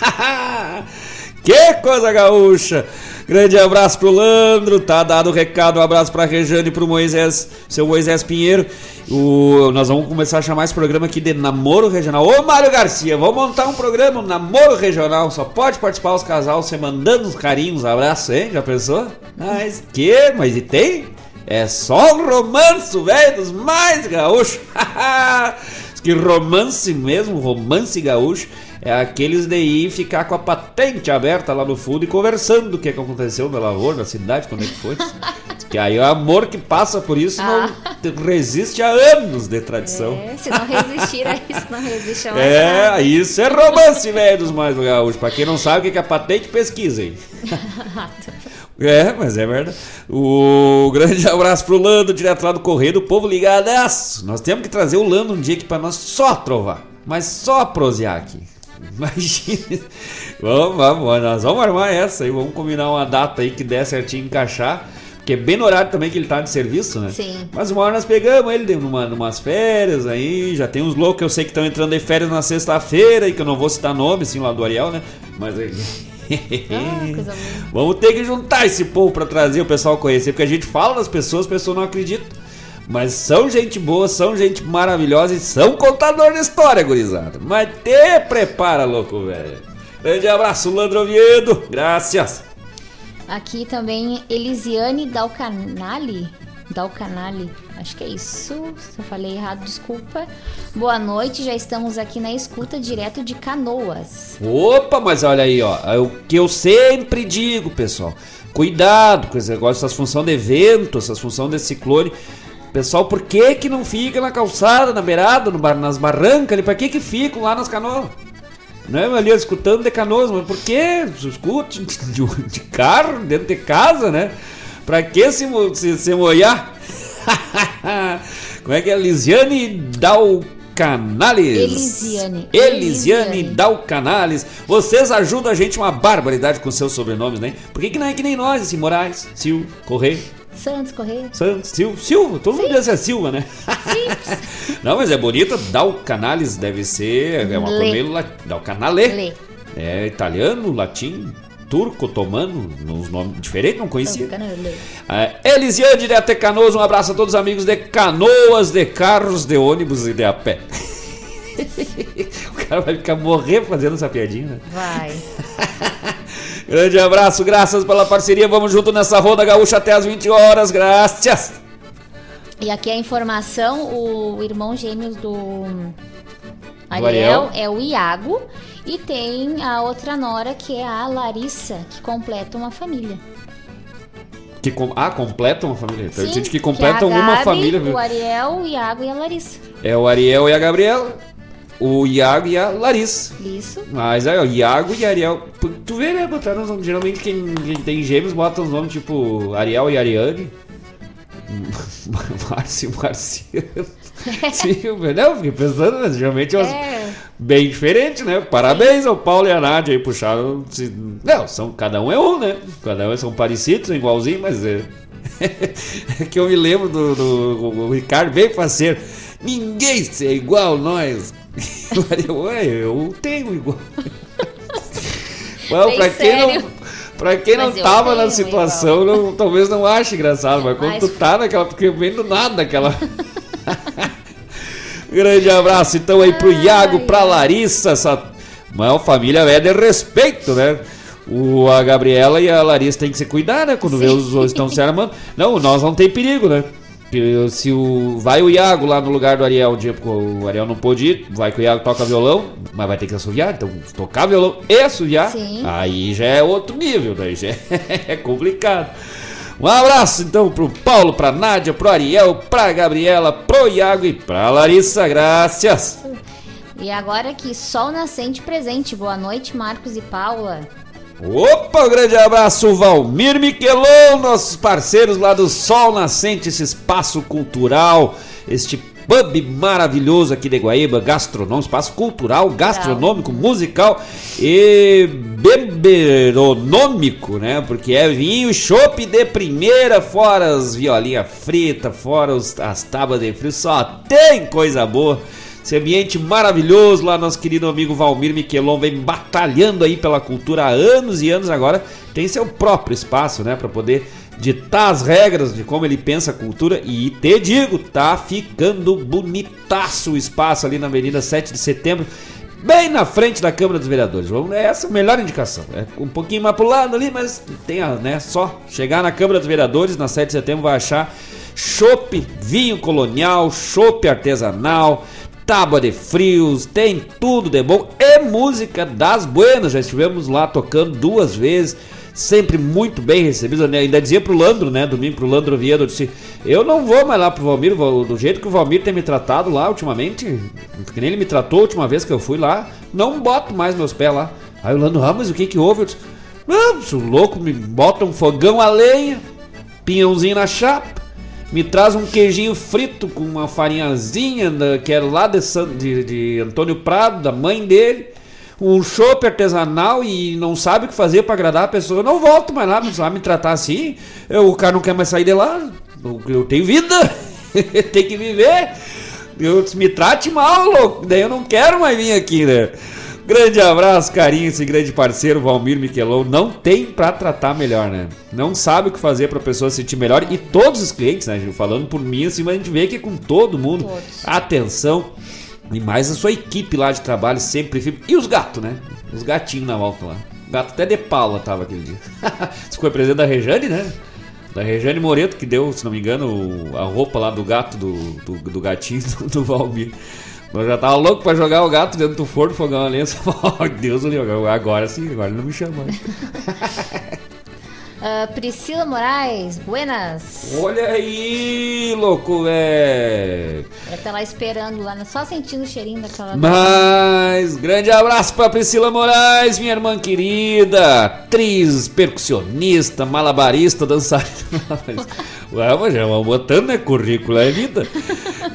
que coisa gaúcha! Grande abraço pro Landro, tá dado o recado, um abraço pra Rejane e pro Moisés, seu Moisés Pinheiro. O, nós vamos começar a chamar esse programa aqui de Namoro Regional. Ô Mário Garcia, vamos montar um programa, um Namoro Regional. Só pode participar os casal, você mandando uns carinhos, abraço, hein? Já pensou? Mas que? Mas e tem? É só um romance, velho, dos mais gaúchos. Que romance mesmo, romance gaúcho, é aqueles de ir ficar com a patente aberta lá no fundo e conversando o que, que aconteceu na lavoura, na cidade, quando é que foi. Que aí o amor que passa por isso não te- resiste a anos de tradição. É, se não resistir a isso, não resiste a mais É, nada. isso é romance, velho, dos mais gaúchos. Pra quem não sabe o que é patente, pesquisem. É, mas é verdade. O grande abraço pro Lando, direto lá do Correio do Povo Ligadaço. Nós temos que trazer o Lando um dia aqui pra nós só trovar, mas só prosear aqui. Imagina. Vamos, vamos, nós vamos armar essa aí, vamos combinar uma data aí que der certinho encaixar. Porque é bem no horário também que ele tá de serviço, né? Sim. Mas uma hora nós pegamos ele numa, numas férias aí, já tem uns loucos que eu sei que estão entrando em férias na sexta-feira e que eu não vou citar nome, assim, lá do Ariel, né? Mas aí. Ah. Vamos ter que juntar esse povo pra trazer o pessoal conhecer, porque a gente fala das pessoas, as pessoas não acreditam. Mas são gente boa, são gente maravilhosa e são contador de história, gurizada. Mas te prepara, louco, velho. Grande abraço, Landro Oviedo. Graças. Aqui também Elisiane Dalcanali. Dalcanali, acho que é isso. Se eu falei errado, desculpa. Boa noite, já estamos aqui na escuta direto de Canoas. Opa, mas olha aí, ó. É o que eu sempre digo, pessoal. Cuidado com esse negócio, essas funções de vento, essas funções de ciclone. Pessoal, por que que não fica na calçada, na beirada, no bar- nas barrancas ali? Pra que que ficam lá nas canoas? Não é ali escutando de canoas, mas por que? Escute de, de carro, dentro de casa, né? Pra que se, se, se molhar? Como é que é? Lisiane Dalcanales. Elisiane. Elisiane Elisiane. Dalcanales. Vocês ajudam a gente uma barbaridade com seus sobrenomes, né? Por que, que não é que nem nós, assim, Moraes, Silva, Correia, Santos Correia. Santos, Silva, Silva, todo mundo deve ser Silva, né? não, mas é bonito, Dalcanales deve ser, é uma cor meio la- Dalcanale. Lê. É italiano, latim, turco, otomano, uns nomes diferentes, não conhecia. É, Elisiane de até Canoas, um abraço a todos os amigos de canoas, de carros, de ônibus e de a pé. o cara vai ficar morrer fazendo essa piadinha, né? Vai. Grande abraço, graças pela parceria. Vamos junto nessa roda gaúcha até as 20 horas. Graças. E aqui a informação, o irmão gêmeos do Ariel. Ariel é o Iago e tem a outra nora que é a Larissa, que completa uma família. Que com... Ah, completam uma família. Então, Sim, gente que é completam uma Gabi, família. viu? O Ariel, o Iago e a Larissa. É o Ariel e a Gabriela. O Iago e a Larissa. Isso. Mas aí, ó, Iago e Ariel. Tu vê, né? Botaram os nomes. Geralmente quem, quem tem gêmeos bota os nomes tipo Ariel e Ariane. Márcio e Marciano. Silvia, não, fiquei pensando, né? geralmente é, umas- É. bem diferente, né? Parabéns ao Paulo e a Nádia aí, puxaram. Não, são, cada um é um, né? Cada um são parecidos, são igualzinhos, mas é. é que eu me lembro do, do- o Ricardo bem parceiro. Ninguém é igual nós. Ué, eu tenho igual. Bem pra quem não. Pra quem não Mas eu tava na situação, não- talvez não ache engraçado, mas quando Mas- tu tá naquela. Porque vem do nada aquela. Grande abraço então aí pro Iago, pra Larissa, essa maior família é de respeito, né? O, a Gabriela e a Larissa tem que se cuidar, né? Quando vê os dois estão se armando. Não, nós não tem perigo, né? Se o, vai o Iago lá no lugar do Ariel, um dia porque o Ariel não pôde ir, vai que o Iago toca violão, mas vai ter que assoviar, então tocar violão e assoviar, Sim. aí já é outro nível, daí já é complicado. Um abraço então pro Paulo, pra Nádia, pro Ariel, pra Gabriela, pro Iago e pra Larissa, graças. E agora que sol nascente presente. Boa noite, Marcos e Paula. Opa, um grande abraço, Valmir Miquelon, nossos parceiros lá do Sol Nascente, esse espaço cultural, este pub maravilhoso aqui de Guaíba, gastronômico, espaço cultural, gastronômico, musical e beberonômico, né? Porque é vinho, chopp de primeira, fora as violinhas fritas, fora os- as tábuas de frio, só tem coisa boa. Esse ambiente maravilhoso lá, nosso querido amigo Valmir Miquelon vem batalhando aí pela cultura há anos e anos agora. Tem seu próprio espaço, né, para poder ditar as regras de como ele pensa a cultura e te digo, tá ficando bonitaço o espaço ali na Avenida 7 de Setembro. Bem na frente da Câmara dos Vereadores. Vamos- é Essa a melhor indicação. É um pouquinho mais pro lado ali, mas tem a, né? Só chegar na Câmara dos Vereadores na 7 de setembro vai achar chopp, vinho colonial, chopp artesanal, tábua de frios, tem tudo de bom e música das buenas. Já estivemos lá tocando duas vezes, sempre muito bem recebidos. Eu Ainda dizia pro Landro, né? Domingo pro Landro Viedo, eu disse: Eu não vou mais lá pro Valmir, Val- do jeito que o Valmir tem me tratado lá ultimamente, que nem ele me tratou a última vez que eu fui lá, não boto mais meus pés lá. Aí o Landro, ah, mas o que que houve? Eu disse: o louco me bota um fogão a lenha, pinhãozinho na chapa. Me traz um queijinho frito com uma farinhazinha da- que era lá de, San- de, de Antônio Prado, da mãe dele. Um chopp artesanal e não sabe o que fazer pra agradar a pessoa. Eu não volto mais lá, não sabe me tratar assim. Eu- o cara não quer mais sair de lá. Eu, eu tenho vida, tem que viver. Eu, me trate mal, louco. Daí eu não quero mais vir aqui, né? Grande abraço, carinho, esse grande parceiro Valmir Miquelon. Não tem pra tratar melhor, né? Não sabe o que fazer pra pessoa se sentir melhor. E todos os clientes, né, Gil? Falando por mim, assim, mas a gente vê que é com todo mundo. Atenção. E mais a sua equipe lá de trabalho, sempre firme. E os gatos, né? Os gatinhos na volta lá. O gato até de Paula tava aquele dia. Isso foi presente da Rejane, né? Da Rejane Moreto, que deu, se não me engano, a roupa lá do gato, do, do, do gatinho do, do Valmir. Eu já tava louco pra jogar o gato dentro do forno, fogão a lenha. Oh, Deus agora sim, agora não me chama. Ah, Priscila Moraes, buenas. Olha aí, louco, velho. Ela tá lá esperando lá, só sentindo o cheirinho daquela. Mas grande abraço pra Priscila Moraes, minha irmã querida, atriz, percussionista, malabarista, dançarina. Ué, mas já vamos botando, né? Currículo é vida.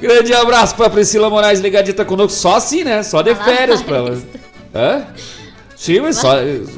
Grande abraço pra Priscila Moraes, ligadita conosco, só assim, né? Só de férias pra ela. Hã? Sim, mas só,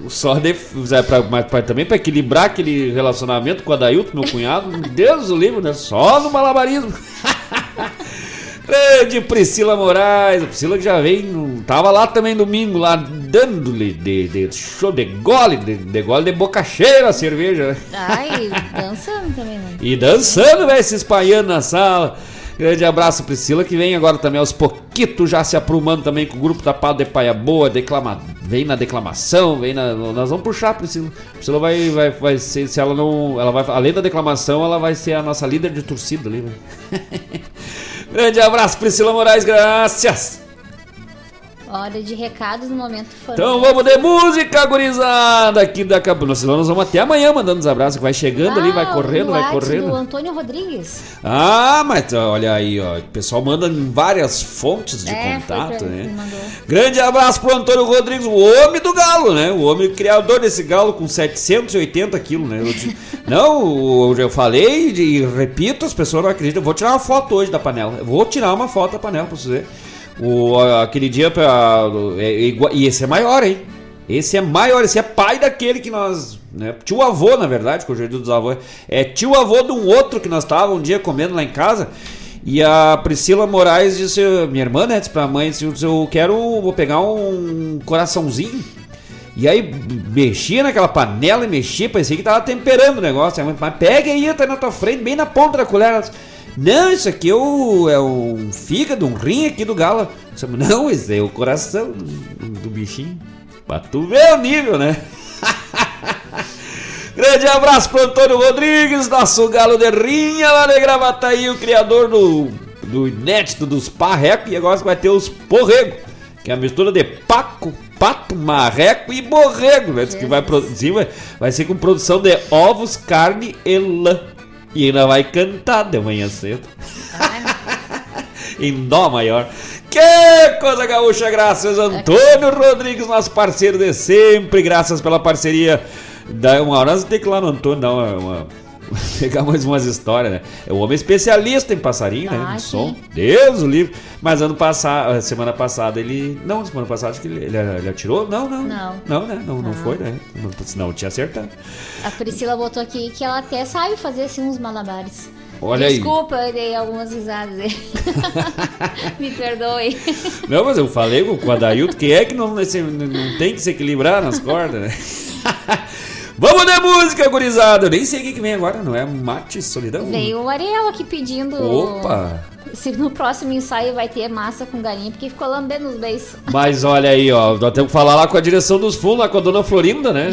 só de, é pra, mas pra- também pra equilibrar aquele relacionamento com a Dailton, meu cunhado, Deus o livre, né? Só no malabarismo. Grande Priscila Moraes, a Priscila que já vem, tava lá também domingo, lá dando-lhe de, de show de gole, de, de gole de boca cheia a cerveja. né? Ai, dançando também, né? E dançando, velho, se espalhando na sala. Grande abraço, Priscila, que vem agora também aos pouquitos, já se aprumando também com o grupo da Pado de Paia Boa, declama, vem na declamação, vem na. Nós vamos puxar Priscila. Priscila vai, vai, vai ser, se ela não. Ela vai, além da declamação, ela vai ser a nossa líder de torcida ali, velho. Grande abraço, Priscila Moraes, graças! Hora de recados no momento fã. Então vamos de música, gurizada, aqui da Cabana. Senão nós vamos até amanhã mandando os abraços, que vai chegando ali, vai correndo, o vai correndo. do Antônio Rodrigues. Ah, mas olha aí, ó. O pessoal manda em várias fontes de É, contato, né? Grande abraço pro Antônio Rodrigues, o homem do galo, né? O homem criador desse galo com 780 quilos, né? Eu não, eu, eu falei e repito, as pessoas não acreditam. Eu vou tirar uma foto hoje da panela. Eu vou tirar uma foto da panela pra você ver. O, aquele dia, é, é e esse é maior, hein? Esse é maior, esse é pai daquele que nós. Né? Tio avô, na verdade, que o jeito dos avós. É tio avô de um outro que nós estávamos um dia comendo lá em casa. E a Priscila Moraes disse, minha irmã, né, disse pra mãe, disse, eu quero, vou pegar um coraçãozinho. E aí mexia naquela panela e mexia, parecia que tava temperando o negócio. Mãe, mas pega aí, tá na tua frente, bem na ponta da colher. Ela disse, Não, isso aqui é, o, é um fígado, um rim aqui do galo. Não, esse é o coração do, do bichinho. Pra tu ver o nível, né? Grande abraço pro Antônio Rodrigues, nosso galo de rinha lá de Gravataí, o criador do, do inédito dos parreco. E agora vai ter os porrego, que é a mistura de paco, pato, marreco e borrego, né? Diz que vai produzir, vai, vai ser com produção de ovos, carne e lã. E ainda vai cantar de manhã cedo. em dó maior. Que coisa gaúcha, graças Antônio Rodrigues, nosso parceiro de sempre, graças pela parceria. Da, uma hora nós tem que ir lá no Antônio dar uma, uma- pegar mais umas histórias, né? É o homem especialista em passarinho, né? Ah, No sim. som. Deus o livre. Mas ano passado, semana passada ele. Não, semana passada acho que ele, ele, ele atirou? Não, não. Não. Não, né? Não, não Não. foi, né? Não, senão tinha acertado. A Priscila botou aqui que ela até sabe fazer assim uns malabares. Olha aí. Desculpa, eu dei algumas risadas aí. Me perdoe. Não, mas eu falei com o Adailton que é que não, não tem que se equilibrar nas cordas, né? Vamos de música, gurizada. Eu nem sei o que, vem agora, não é mate solidão? Veio o Ariel aqui pedindo. Opa! Se no próximo ensaio vai ter massa com galinha, porque ficou lambendo os beijos. Mas olha aí, ó, nós temos que falar lá com a direção dos fundos, lá com a dona Florinda, né?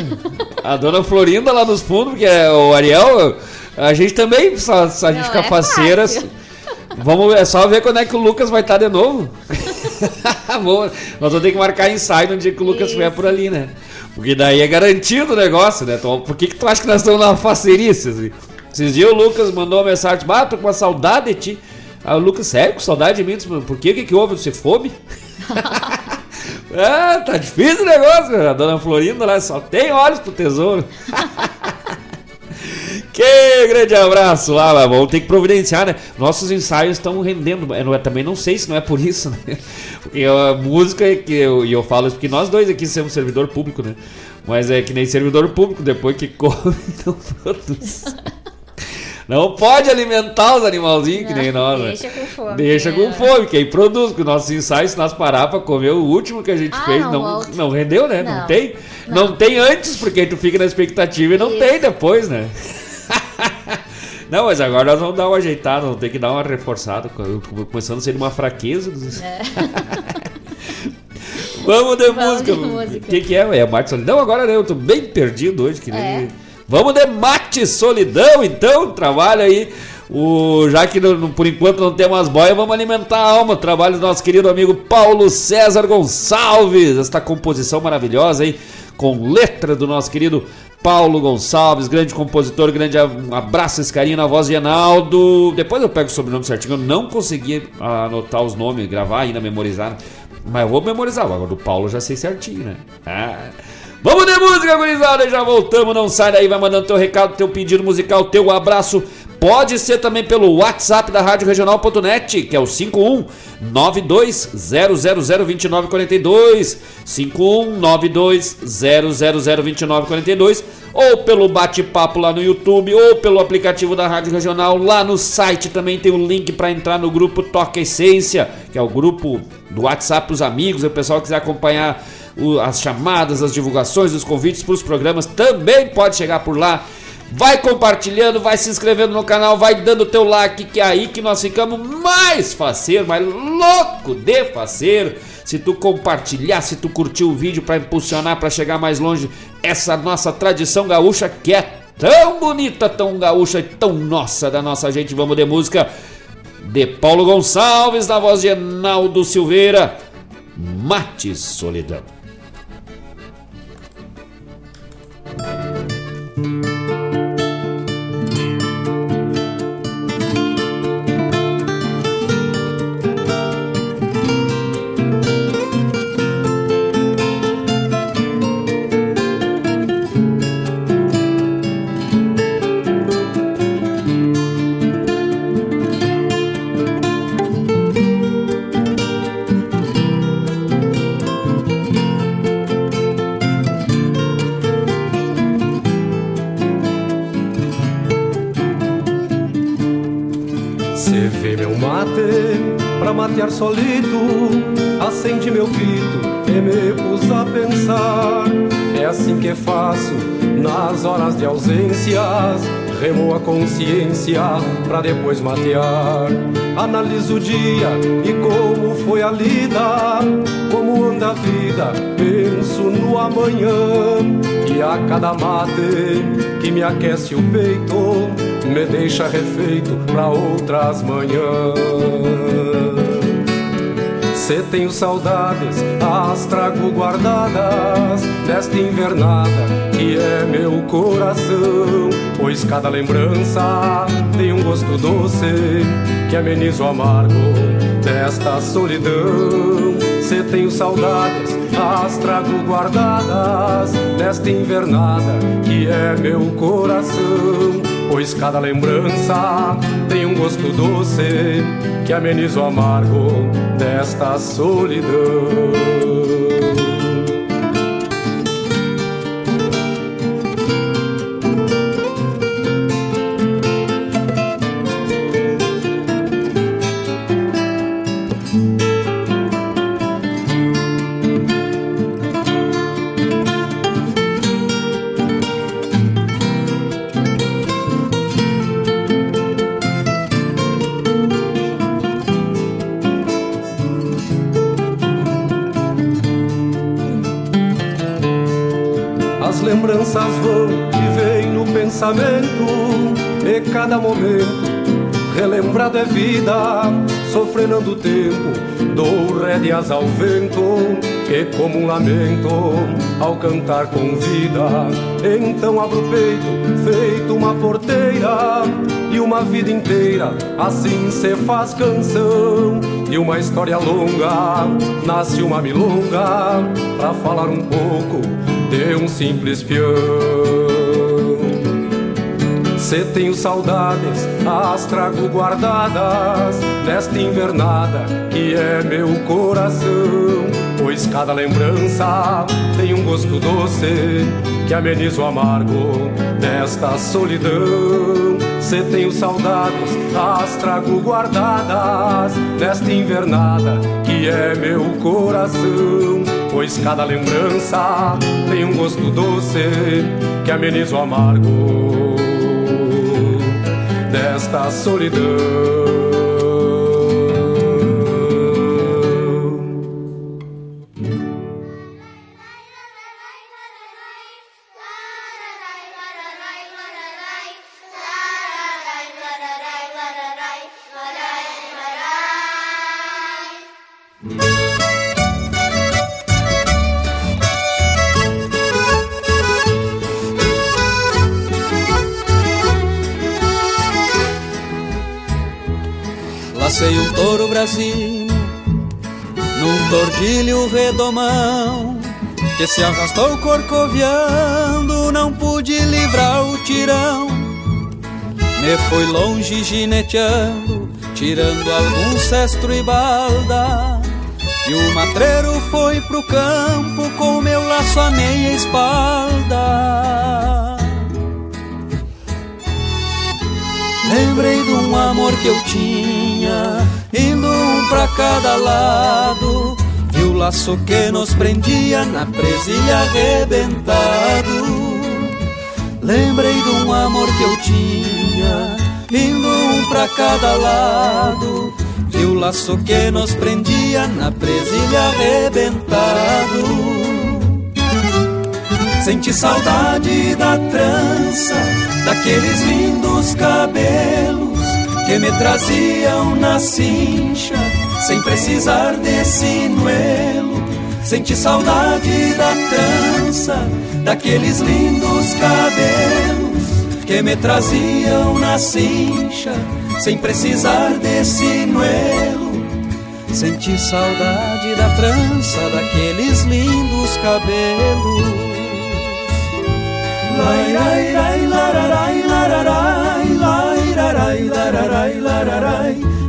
A dona Florinda lá nos fundos, porque é o Ariel, a gente também, só, a gente Não fica é. Vamos é só ver quando é que o Lucas vai estar de novo. Vamos- nós vamos ter que marcar ensaio no dia que o Lucas estiver por ali, né? Porque daí é garantido o negócio, né? Então, por que, que tu acha que nós estamos na facerice? Assim? Esses dias o Lucas mandou uma mensagem, ah, tô com uma saudade de ti. Aí o Lucas, sério, com saudade de mim? Por quê? O que, que houve? Você fome? Ah, tá difícil o negócio. A dona Florinda lá só tem olhos pro tesouro. que grande abraço lá, mas vamos ter que providenciar, né? Nossos ensaios estão rendendo. Eu não- eu também não sei se não é por isso, né? Porque a música é que eu, e eu falo isso porque nós dois aqui somos servidor público, né? Mas é que nem servidor público, depois que come, não produz. Não pode alimentar os animalzinhos que nem nós, né? Deixa com fome. Deixa com É. fome, que aí produz, porque o nosso ensaio, se nós parar pra comer o último que a gente Ah, fez, não não, não rendeu, né? Não, Não. tem. Não. tem antes, porque tu fica na expectativa e não Isso. tem depois, né? Não, mas agora nós vamos dar uma ajeitada, vamos ter que dar uma reforçada, co- começando a ser uma fraqueza. dos- É. Vamos de Vamos música. de música. O que, que é? É Mate Solidão? Agora eu tô bem perdido hoje. Que nem... É. Vamos de Mate Solidão, então. Trabalho aí. O, já que não- por enquanto não temos as boias, vamos alimentar a alma. Trabalho do nosso querido amigo Paulo César Gonçalves. Esta composição maravilhosa aí, com letra do nosso querido Paulo Gonçalves, grande compositor, grande abraço, esse carinho na voz de Enaldo. Depois eu pego o sobrenome certinho, eu não consegui anotar os nomes, gravar ainda, memorizar. Mas eu vou memorizar, agora do Paulo eu já sei certinho, né? Ah. Vamos de música, gurizada, já voltamos, não sai daí, vai mandando teu recado, teu pedido musical, teu abraço. Pode ser também pelo WhatsApp da Rádio Regional.net, que é o 51 920002942, 51 920002942, ou pelo bate-papo lá no YouTube, ou pelo aplicativo da Rádio Regional. Lá no site também tem o link para entrar no grupo Toca Essência, que é o grupo do WhatsApp dos amigos, se o pessoal quiser acompanhar as chamadas, as divulgações, os convites para os programas, também pode chegar por lá. Vai compartilhando, vai se inscrevendo no canal, vai dando teu like, que é aí que nós ficamos mais faceiro, mais louco de faceiro. Se tu compartilhar, se tu curtir o vídeo para impulsionar, para chegar mais longe, essa nossa tradição gaúcha que é tão bonita, tão gaúcha e tão nossa da nossa gente. Vamos de música de Paulo Gonçalves, na voz de Enaldo Silveira, Mate Solidão. Solito, acende meu grito e me pus a pensar. É assim que faço nas horas de ausências, Remo a consciência pra depois matear. Analiso o dia e como foi a lida, como anda a vida, penso no amanhã. E a cada mate que me aquece o peito, me deixa refeito pra outras manhãs. Se tenho saudades, as trago guardadas Nesta invernada que é meu coração. Pois cada lembrança tem um gosto doce Que ameniza o amargo desta solidão. Se tenho saudades, as trago guardadas Nesta invernada que é meu coração Pois cada lembrança tem um gosto doce Que ameniza o amargo desta solidão. Vida Sofrendo o tempo, dou rédeas ao vento Que como um lamento ao cantar convida Então abro o peito, feito uma porteira E uma vida inteira assim se faz canção E uma história longa, nasce uma milonga Pra falar um pouco de um simples peão. Se tenho saudades, as trago guardadas nesta invernada que é meu coração. Pois cada lembrança tem um gosto doce que ameniza o amargo desta solidão. Se tenho saudades, as trago guardadas nesta invernada que é meu coração. Pois cada lembrança tem um gosto doce que ameniza o amargo desta solidão. Redomão Que se arrastou corcoviando Não pude livrar o tirão Me fui longe gineteando Tirando algum cestro e balda E o matreiro foi pro campo Com meu laço a meia espalda Lembrei de um amor que eu tinha, indo um pra cada lado. O laço que nos prendia na presilha arrebentado. Lembrei de um amor que eu tinha, indo um pra cada lado. Vi o laço que nos prendia na presilha arrebentado. Senti saudade da trança, daqueles lindos cabelos que me traziam na cincha, sem precisar de sinuelo. Senti saudade da trança, daqueles lindos cabelos que me traziam na cincha, sem precisar de sinuelo. Senti saudade da trança, daqueles lindos cabelos. Lai, lai, lai, lararai, lararai, lai, rarai, lararai, lararai, lararai.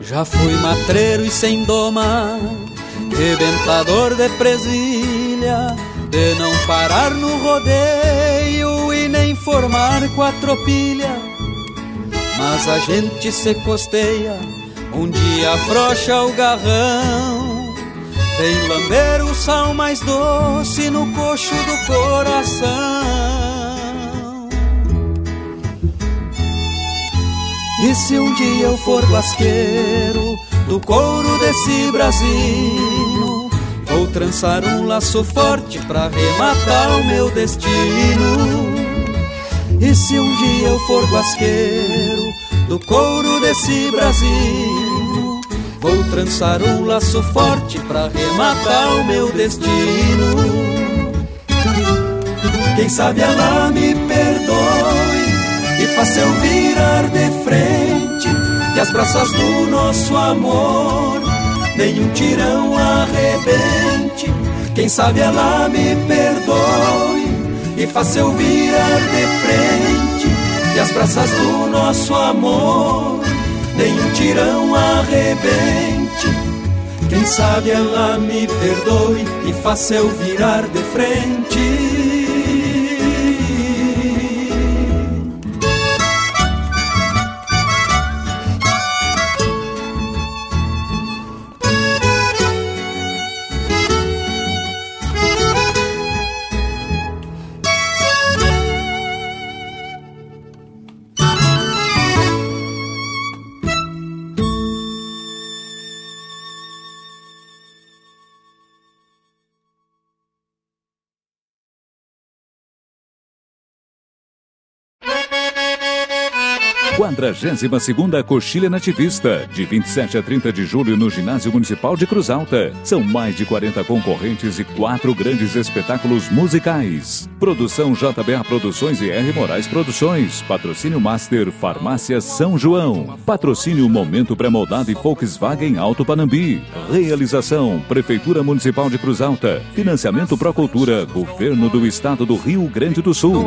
Já fui matreiro e sem doma, rebentador de presilha, de não parar no rodeio formar quatropilha, mas a gente se costeia, um dia afrouxa o garrão. Vem lamber o sal mais doce no coxo do coração. E se um dia eu for guasqueiro do couro desse Brasil, vou trançar um laço forte pra rematar o meu destino. E se um dia eu for guasqueiro do couro desse Brasil, vou trançar um laço forte pra rematar o meu destino. Quem sabe ela me perdoe e faça eu virar de frente e as braças do nosso amor nenhum tirão arrebente. Quem sabe ela me perdoe e faça eu virar de frente e as braças do nosso amor nenhum tirão arrebente. Quem sabe ela me perdoe e faça eu virar de frente. Quadragésima segunda Coxilha Nativista, de 27 a 30 de julho no Ginásio Municipal de Cruz Alta. São mais de 40 concorrentes e quatro grandes espetáculos musicais. Produção JBA Produções e R Moraes Produções. Patrocínio Master Farmácia São João. Patrocínio Momento Pré-Moldado e Volkswagen Alto Panambi. Realização Prefeitura Municipal de Cruz Alta. Financiamento Procultura, Governo do Estado do Rio Grande do Sul.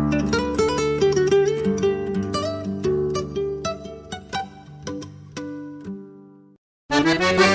Buenas,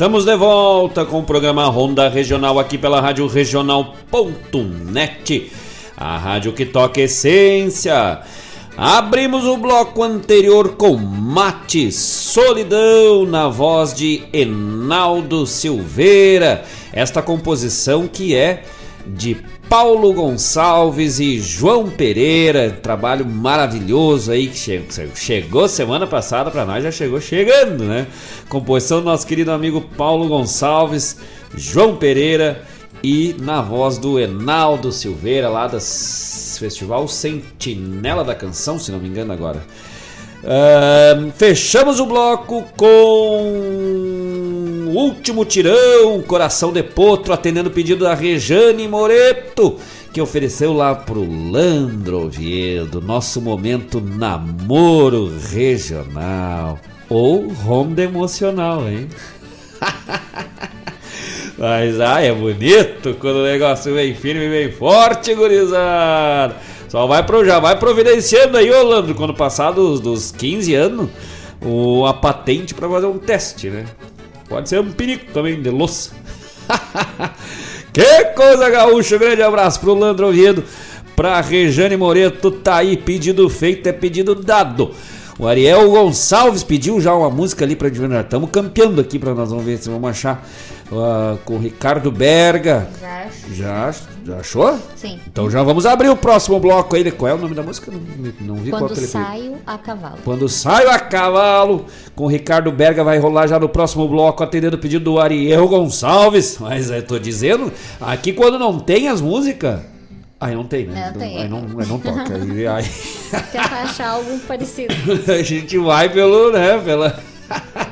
estamos de volta com o programa Ronda Regional aqui pela Rádio Regional.net. a rádio que toca essência. Abrimos o bloco anterior com Mate Solidão na voz de Enaldo Silveira. Esta composição que é de Paulo Gonçalves e João Pereira, trabalho maravilhoso aí que chegou semana passada para nós, já chegou chegando, né? Composição do nosso querido amigo Paulo Gonçalves, João Pereira e na voz do Enaldo Silveira lá das Festival Sentinela da Canção, se não me engano agora. Uh, fechamos o bloco com último tirão, Coração de Potro, atendendo o pedido da Rejane Moreto, que ofereceu lá pro Landro Oviedo, nosso momento namoro regional. Ou ronda emocional, hein? Mas ai, é bonito quando o negócio vem firme e vem forte, gurizada. Só vai pro, já vai providenciando aí, Orlando, quando passar dos, dos 15 anos, a patente para fazer um teste, né? Pode ser um perigo também de louça. que coisa gaúcha! Grande abraço pro Landro Oviedo, pra Rejane Moreto, tá aí, pedido feito é pedido dado. O Ariel Gonçalves pediu já uma música ali pra adivinhar. Estamos campeando aqui para nós vamos ver se vamos achar uh, com o Ricardo Berga. Já, já, já achou? Sim. Então já vamos abrir o próximo bloco aí. Qual é o nome da música? Não, não vi Quando qual que saio a cavalo. Quando saio a cavalo, com o Ricardo Berga vai rolar já no próximo bloco, atendendo o pedido do Ariel Gonçalves. Mas eu tô dizendo, aqui quando não tem as músicas. Aí não tem, né? Não tem. Aí não, aí não toca. Aí, aí... Tentar achar algo parecido. a gente vai pelo, né, pela...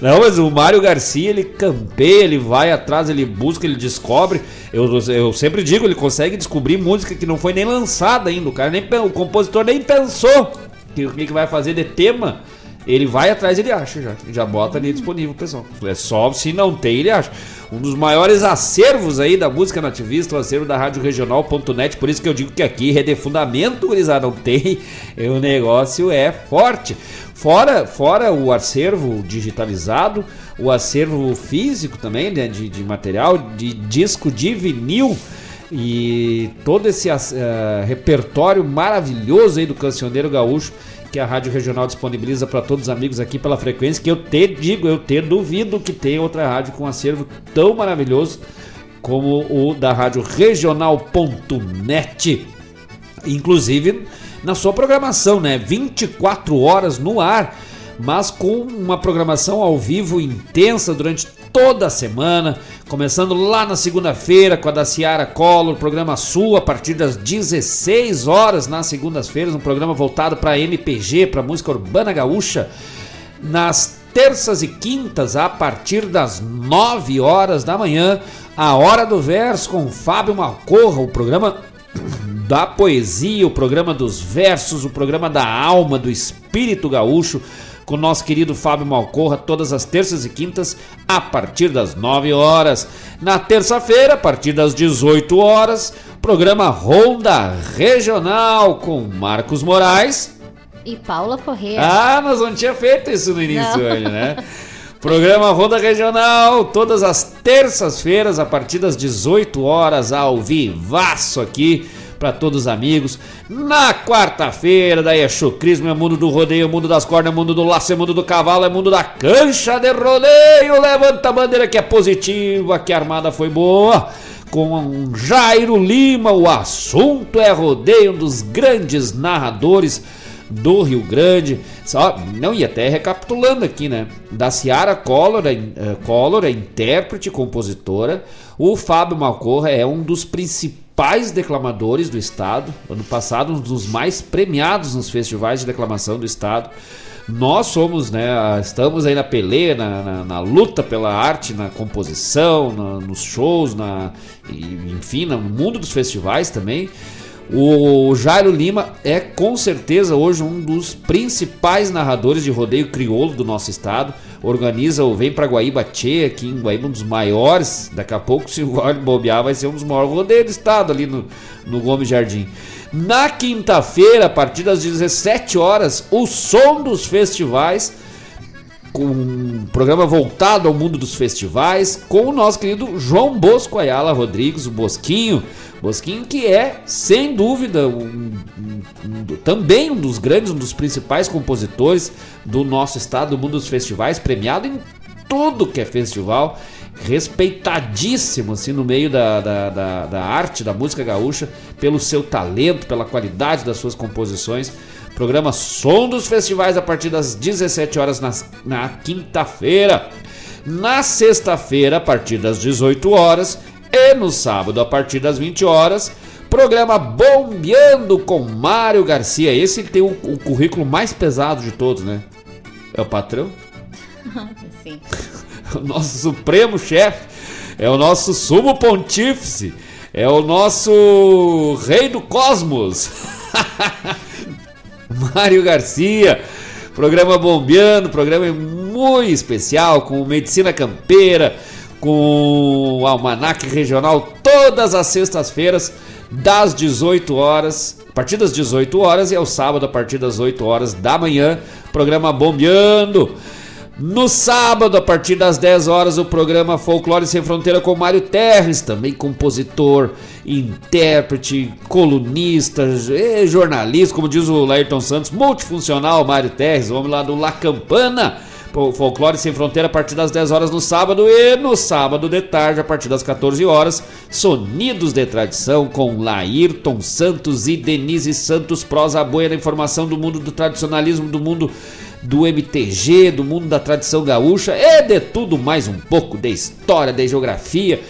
Não, mas o Mário Garcia, ele campeia, ele vai atrás, ele busca, ele descobre. Eu, eu sempre digo, ele consegue descobrir música que não foi nem lançada ainda. O cara nem o compositor nem pensou que o que, que vai fazer de tema. Ele vai atrás, ele acha já. Já bota ali disponível, pessoal. É só se não tem, ele acha. Um dos maiores acervos aí da música nativista, o acervo da Rádio Regional.net. Por isso que eu digo que aqui, Rede Fundamento, gurizada, não tem. O negócio é forte. Fora, fora o acervo digitalizado, o acervo físico também, né, de, de material, de disco de vinil e todo esse uh, repertório maravilhoso aí do cancioneiro gaúcho que a Rádio Regional disponibiliza para todos os amigos aqui pela frequência, que eu te digo, eu te duvido que tenha outra rádio com um acervo tão maravilhoso como o da Rádio Regional.net. Inclusive na sua programação, né? 24 horas no ar, mas com uma programação ao vivo intensa durante toda semana, começando lá na segunda-feira com a da Ciara Collor, programa Sul, a partir das 16 horas nas segundas-feiras, um programa voltado para MPG, para música urbana gaúcha. Nas terças e quintas, a partir das 9 horas da manhã, a Hora do Verso com Fábio Malcorra, o programa da poesia, o programa dos versos, o programa da alma, do espírito gaúcho, com nosso querido Fábio Malcorra, todas as terças e quintas, a partir das 9 horas. Na terça-feira, a partir das 18 horas, programa Ronda Regional com Marcos Moraes. E Paula Corrêa. Ah, nós não tinha feito isso no início não. hoje, né? Programa Ronda Regional, todas as terças-feiras, a partir das 18 horas, ao vivaço aqui para todos os amigos. Na quarta-feira, daí é chucrismo, é mundo do rodeio, é mundo das cordas, é mundo do laço, é mundo do cavalo, é mundo da cancha de rodeio. Levanta a bandeira que é positiva, que a armada foi boa. Com Jairo Lima, o assunto é rodeio, um dos grandes narradores do Rio Grande. Só, não, e até recapitulando aqui, né? Da Ciara Collor, uh, Collor, é intérprete compositora. O Fábio Malcorra é um dos principais declamadores do estado. Ano passado, um dos mais premiados nos festivais de declamação do estado. Nós somos, né? Estamos aí na peleia, na, na, na luta pela arte, na composição, na, nos shows, na, enfim, no mundo dos festivais também. O Jairo Lima é com certeza hoje um dos principais narradores de rodeio crioulo do nosso estado. Organiza o Vem pra Guaíba Tchê, aqui em Guaíba, um dos maiores. Daqui a pouco, se o bobear, vai ser um dos maiores rodeios do estado ali no, no Gomes Jardim. Na quinta-feira, a partir das 17 horas, o som dos festivais com um programa voltado ao mundo dos festivais, com o nosso querido João Bosco Ayala Rodrigues, o Bosquinho. Bosquinho que é, sem dúvida, um, um, também um dos grandes, um dos principais compositores do nosso estado, do mundo dos festivais, premiado em tudo que é festival, respeitadíssimo assim, no meio da, da, da, da arte, da música gaúcha, pelo seu talento, pela qualidade das suas composições. Programa Som dos Festivais a partir das 17 horas na, na quinta-feira. Na sexta-feira, a partir das 18 horas. E no sábado, a partir das 20 horas. Programa Bombeando com Mário Garcia. Esse tem o, o currículo mais pesado de todos, né? É o patrão? Sim. o nosso supremo chefe. É o nosso sumo pontífice. É o nosso rei do cosmos. Mário Garcia. Programa bombeando, programa muito especial com medicina campeira, com o almanac regional todas as sextas-feiras das 18 horas, a partir das 18 horas e ao sábado a partir das 8 horas da manhã, programa bombeando. No sábado, a partir das 10 horas, o programa Folclore Sem Fronteira com Mário Terres, também compositor, intérprete, colunista, jornalista, como diz o Laírton Santos, multifuncional Mário Terres, homem lá do La Campana. Folclore Sem Fronteira a partir das 10 horas no sábado e no sábado de tarde a partir das 14 horas, Sonidos de Tradição com Laírton Santos e Denise Santos, prosa boa da informação do mundo do tradicionalismo, do mundo do MTG, do mundo da tradição gaúcha e de tudo mais um pouco, de história, de geografia,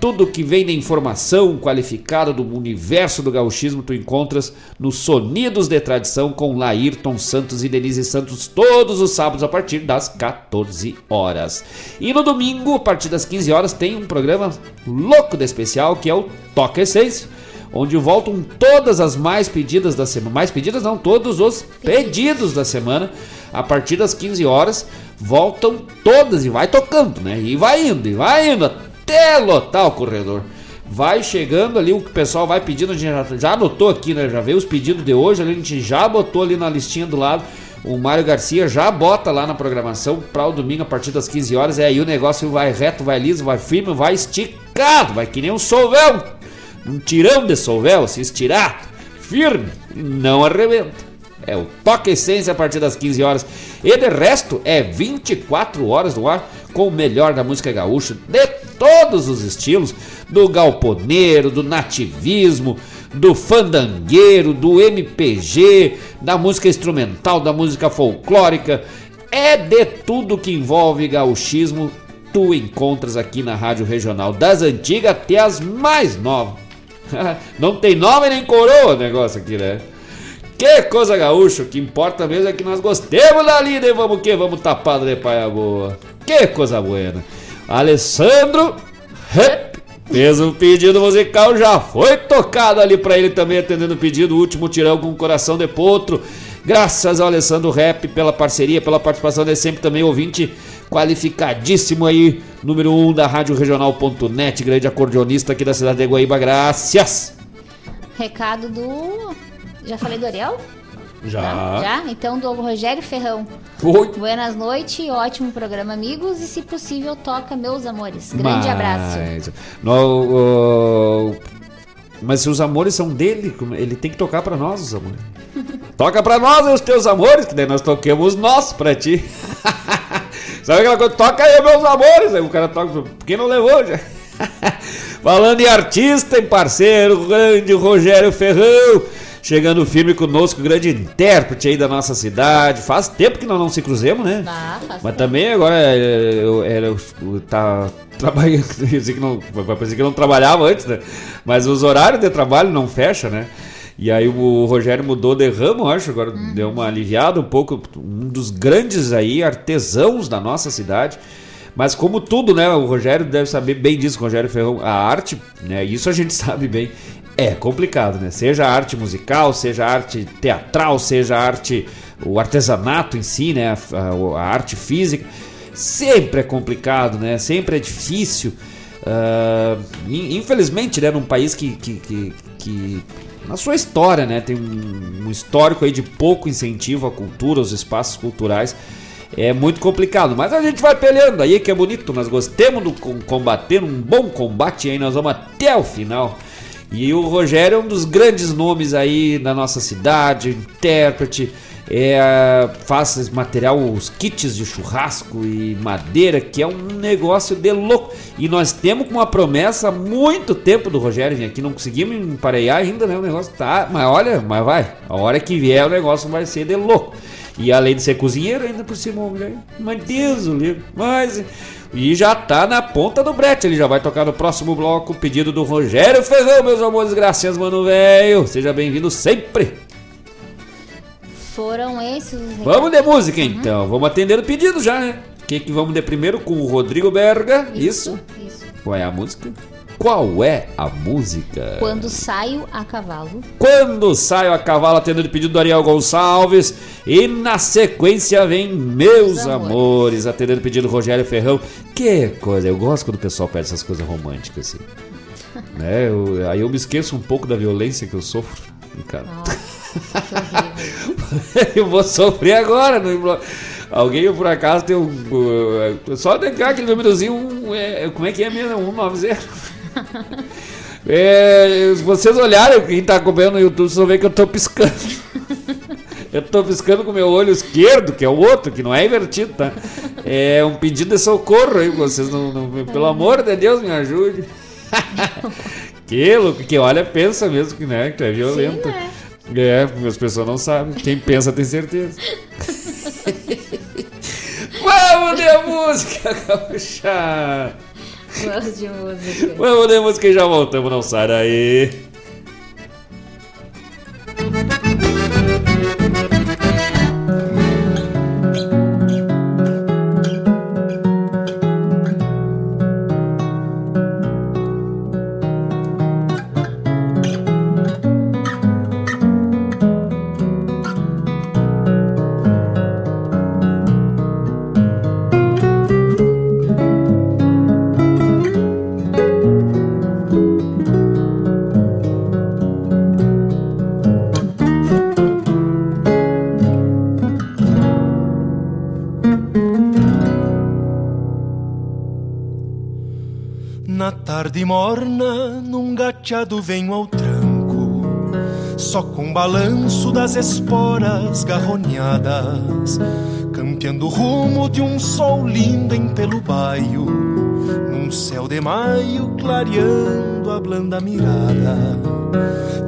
tudo que vem de informação qualificada do universo do gauchismo tu encontras no Sonidos de Tradição com Laírton Santos e Denise Santos todos os sábados a partir das 14 horas. E no domingo, a partir das 15 horas, tem um programa louco de especial que é o Toca Essência onde voltam todas as mais pedidas da semana. Mais pedidas não, todos os pedidos da semana a partir das 15 horas, voltam todas e vai tocando, né? E vai indo, e vai indo até lotar o corredor. Vai chegando ali, o que o pessoal vai pedindo, a gente já, já anotou aqui, né? Já veio os pedidos de hoje, a gente já botou ali na listinha do lado. O Mário Garcia já bota lá na programação para o domingo a partir das 15 horas. E aí o negócio vai reto, vai liso, vai firme, vai esticado, vai que nem um solvel. Um tirão de solvel, se estirar, firme, não arrebenta. É o Toque Essência a partir das 15 horas. E de resto é 24 horas no ar com o melhor da música gaúcha de todos os estilos, do galponeiro, do nativismo, do fandangueiro, do MPG, da música instrumental, da música folclórica, é de tudo que envolve gauchismo, tu encontras aqui na Rádio Regional, das antigas até as mais novas. Não tem nome nem coroa o negócio aqui, né? Que coisa gaúcha, o que importa mesmo é que nós gostemos da lida e vamos que vamos tapado de paia boa. Que coisa buena. Alessandro Rep, um pedido musical, já foi tocado ali para ele também atendendo o pedido, o último tirão com coração de potro. Graças ao Alessandro Rep pela parceria, pela participação de sempre também ouvinte qualificadíssimo aí, número 1 um da Rádio Regional.net, grande acordeonista aqui da cidade de Guaíba. Graças. Recado do já falei do Ariel? Já. Já? Então, do Rogério Ferrão. Oi. Buenas noites, ótimo programa, amigos. E se possível, toca Meus Amores. Grande Mas... abraço. No, uh... Mas se os amores são dele, ele tem que tocar para nós os amores. Toca para nós os teus amores, que daí nós toquemos nós pra ti. Sabe aquela coisa? Toca aí, meus amores. Aí o cara toca. Quem não levou já? Falando em artista, em parceiro, grande Rogério Ferrão. Chegando firme conosco, grande intérprete aí da nossa cidade. Faz tempo que nós não se cruzemos, né? Ah, Mas tempo. também agora eu, eu, eu, eu tá trabalhando. vai parecer que não trabalhava antes, né? Mas os horários de trabalho não fecham, né? E aí o Rogério mudou de ramo, acho, agora deu uma aliviada um pouco. Um dos grandes aí artesãos da nossa cidade. Mas como tudo, né? O Rogério deve saber bem disso, o Rogério Ferrão. A arte, né? Isso a gente sabe bem. É complicado, né? Seja a arte musical, seja a arte teatral, seja a arte, o artesanato em si, né? A, a- arte física, sempre é complicado, né? Sempre é difícil. In- infelizmente, né? Num país que, que, que, que na sua história, né? Tem um, um histórico aí de pouco incentivo à cultura, aos espaços culturais. é muito complicado. Mas a gente vai peleando aí que é bonito. Nós gostemos do combater, um bom combate aí nós vamos até o final. E o Rogério é um dos grandes nomes aí da nossa cidade, intérprete. É, faz material, os kits de churrasco e madeira, que é um negócio de louco. E nós temos uma promessa há muito tempo do Rogério aqui, não conseguimos emparear ainda, né? O negócio tá. Mas olha, mas vai. A hora que vier o negócio vai ser de louco. E além de ser cozinheiro, ainda por cima, mulher. Mas Deus o livro. Mas. E já tá na ponta do brete. Ele já vai tocar no próximo bloco. Pedido do Rogério Ferrão, meus amores. Graças, mano, velho. Seja bem-vindo sempre. Foram esses os Vamos de música então. Vamos atender o pedido já, né? O que, que vamos de primeiro com o Rodrigo Berga? Isso. Isso. Qual é a música? Qual é a música? Quando saio a cavalo. Quando saio a cavalo, atendendo o pedido do Ariel Gonçalves. E na sequência vem Meus Amores, amores atendendo o pedido do Rogério Ferrão. Que coisa, eu gosto quando o pessoal pede essas coisas românticas assim. né? Eu, aí eu me esqueço um pouco da violência que eu sofro. Cara. eu vou sofrer agora no Alguém por acaso tem um. Uh, só negar aquele númerozinho. Um, é, como é que é mesmo? 190. É, se vocês olharem, quem está acompanhando no YouTube, vocês vão ver que eu estou piscando. Eu estou piscando com o meu olho esquerdo, que é o outro, que não é invertido, tá? É um pedido de socorro aí, vocês não, não pelo amor de Deus, me ajude. que louco, que olha, pensa mesmo que, né, que é violento. Sim, é. É, as pessoas não sabem. Quem pensa tem certeza. Vamos de música, gaúcha! Vamos de música. Vamos de música e já voltamos, não sai daí. Tarde morna, num gateado venho ao tranco, só com balanço das esporas garronhadas, campeando o rumo de um sol lindo em pelo baio, num céu de maio clareando a blanda mirada.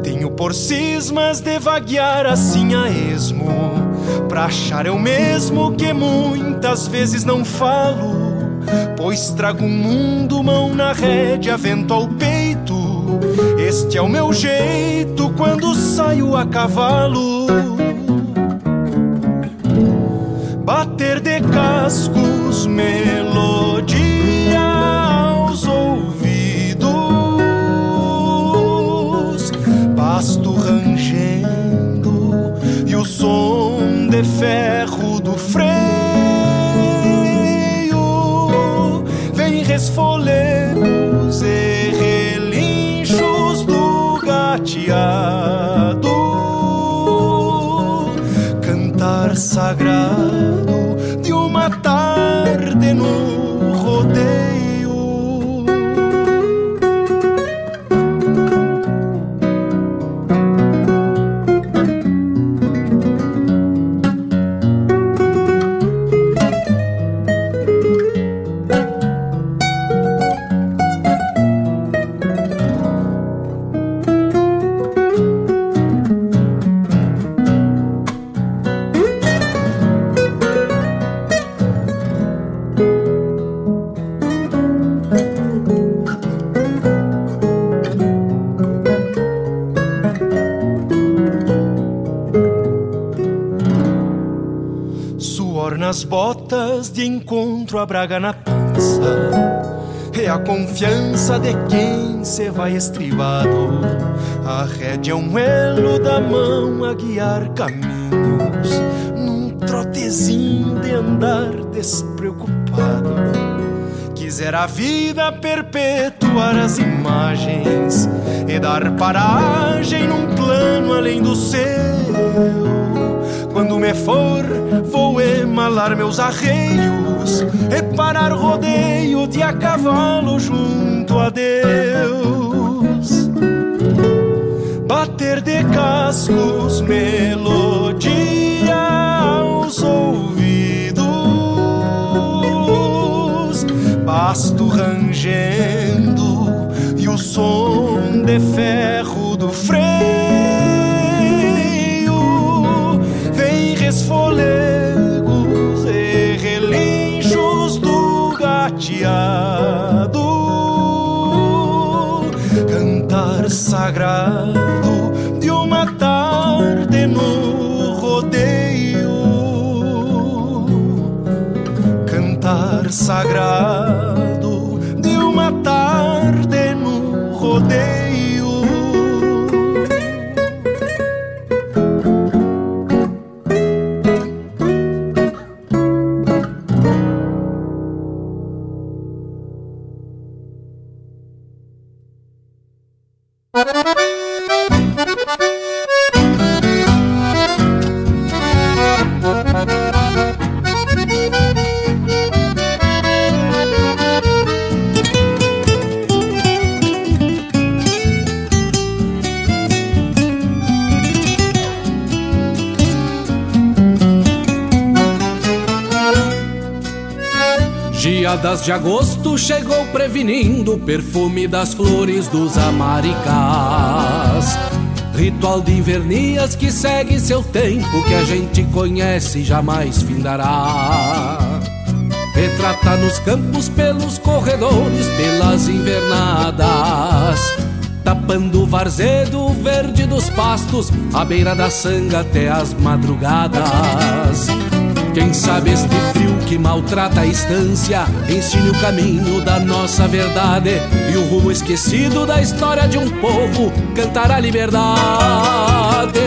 Tenho por cismas de vaguear assim a esmo, pra achar eu mesmo que muitas vezes não falo Pois trago um mundo, mão na rédea, vento ao peito. Este é o meu jeito quando saio a cavalo. Bater de cascos, melodia aos ouvidos, pasto rangendo e o som de ferro gateado, a braga na pança. É a confiança de quem se vai estribado. A rédea é um elo da mão a guiar caminhos. Num trotezinho de andar despreocupado. Quiser a vida perpetuar as imagens e dar paragem num plano além do seu. Quando me for, vou emalar meus arreios, reparar rodeio de a cavalo junto a Deus. Bater de cascos, melodia aos ouvidos, pasto rangendo e o som de ferro do freio vem resfolegos gateado cantar sagrado de uma tarde no rodeio. Cantar sagrado de agosto chegou prevenindo o perfume das flores dos amaricás. Ritual de invernias que segue seu tempo, que a gente conhece e jamais findará. Retrata nos campos, pelos corredores, pelas invernadas. Tapando o varzedo verde dos pastos, à beira da sanga até as madrugadas. Quem sabe este frio que maltrata a estância ensine o caminho da nossa verdade e o rumo esquecido da história de um povo cantar a liberdade.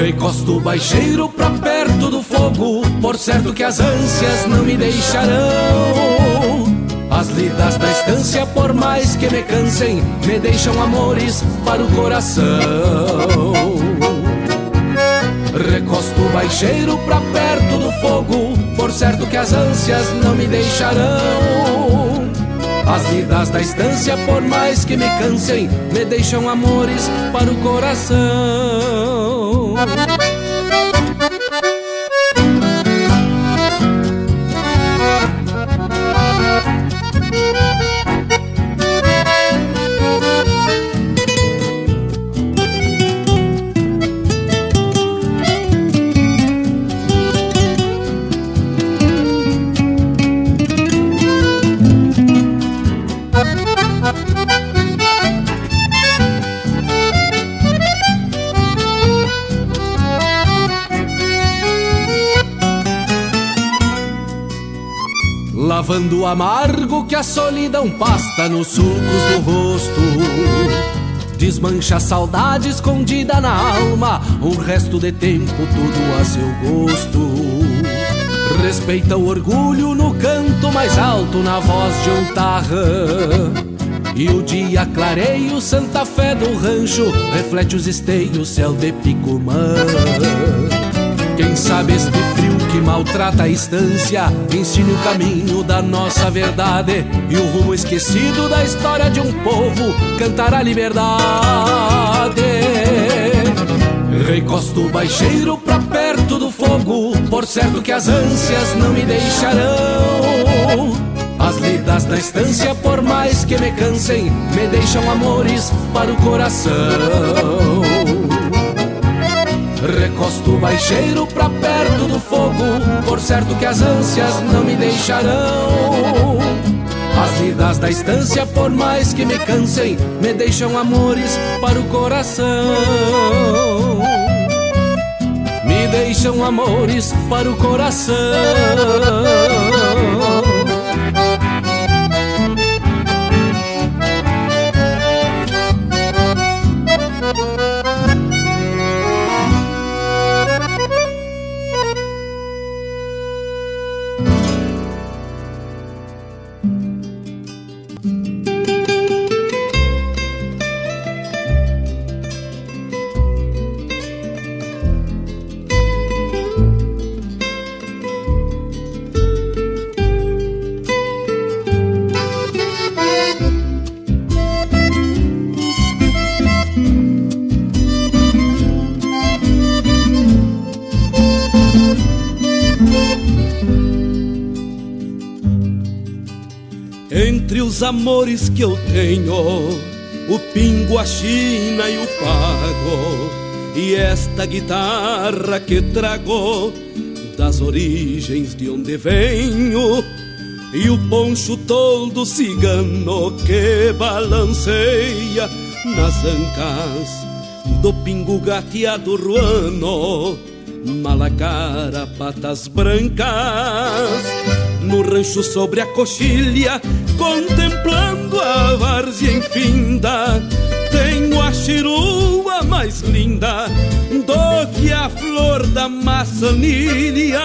Recosto o baixeiro pra perto do fogo, por certo que as ânsias não me deixarão. As lidas da estância, por mais que me cansem, me deixam amores para o coração. Recosto o baixeiro pra perto do fogo, por certo que as ânsias não me deixarão. As lidas da estância, por mais que me cansem, me deixam amores para o coração. Lavando o amargo que a solidão pasta nos sulcos do rosto. Desmancha a saudade escondida na alma, um resto de tempo tudo a seu gosto. Respeita o orgulho no canto mais alto, na voz de um tarrã. E o dia clareia o Santa Fé do rancho, reflete os esteios, céu de Picumã. Quem sabe este frio que maltrata a estância ensine o caminho da nossa verdade e o rumo esquecido da história de um povo cantar a liberdade. Recosto o baixeiro pra perto do fogo, por certo que as ânsias não me deixarão. As lidas da estância, por mais que me cansem, me deixam amores para o coração. Recosto o baixeiro pra perto do fogo, por certo que as ânsias não me deixarão. As lidas da estância, por mais que me cansem, me deixam amores para o coração. Me deixam amores para o coração. Amores que eu tenho, o pingo, a china e o pago, e esta guitarra que trago das origens de onde venho, e o poncho todo cigano que balanceia nas ancas do pingo gateado ruano, malacara, patas brancas, no rancho sobre a coxilha, contemplando a várzea infinda, tenho a chirua mais linda do que a flor da maçanilha.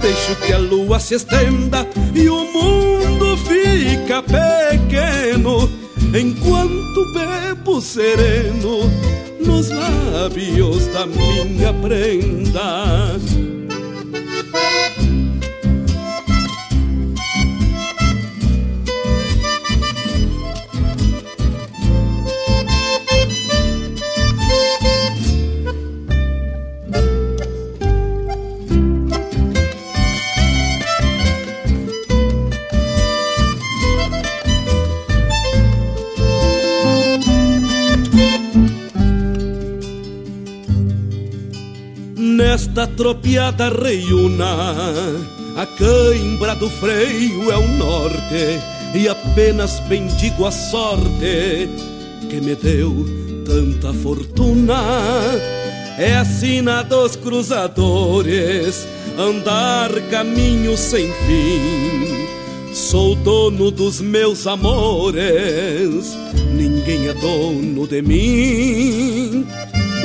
Deixo que a lua se estenda e o mundo fica pequeno enquanto bebo sereno nos lábios da minha prenda. Nesta tropiada reiuna, a cãibra do freio é o norte, e apenas bendigo a sorte que me deu tanta fortuna. É a sina dos cruzadores, andar caminho sem fim. Sou dono dos meus amores, ninguém é dono de mim.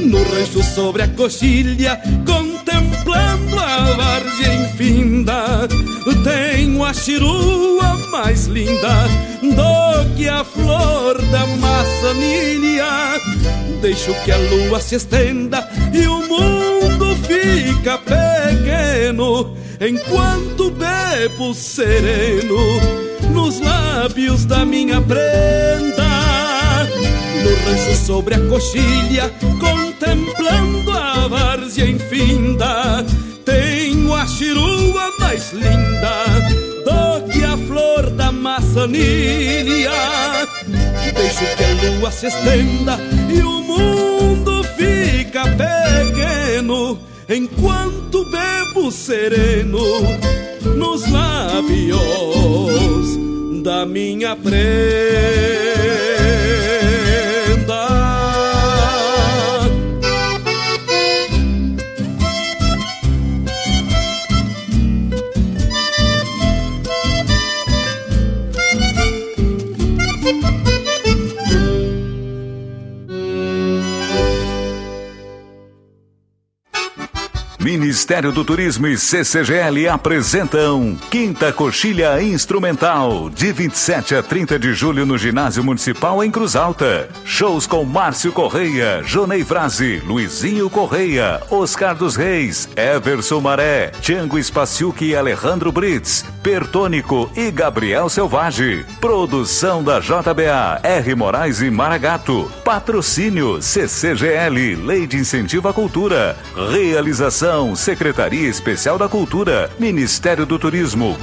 No rancho sobre a coxilha, contemplando a várzea infinda, tenho a chirua mais linda do que a flor da maçanilha. Deixo que a lua se estenda e o mundo fica pequeno, enquanto bebo sereno nos lábios da minha prenda no rancho sobre a coxilha, contemplando várzea infinda. Tenho a chirua mais linda do que a flor da maçanilha. Deixo que a lua se estenda e o mundo fica pequeno, enquanto bebo sereno nos lábios da minha prenda. Ministério do Turismo e CCGL apresentam Quinta Coxilha Instrumental, de 27 a 30 de julho no Ginásio Municipal em Cruz Alta. Shows com Márcio Correia, Jonei Frase, Luizinho Correia, Oscar dos Reis, Everson Maré, Tiango Spaciuc e Alejandro Brits, Pertônico e Gabriel Selvagem. Produção da JBA, R. Moraes e Maragato. Patrocínio CCGL, Lei de Incentivo à Cultura. Realização Secretaria Especial da Cultura, Ministério do Turismo.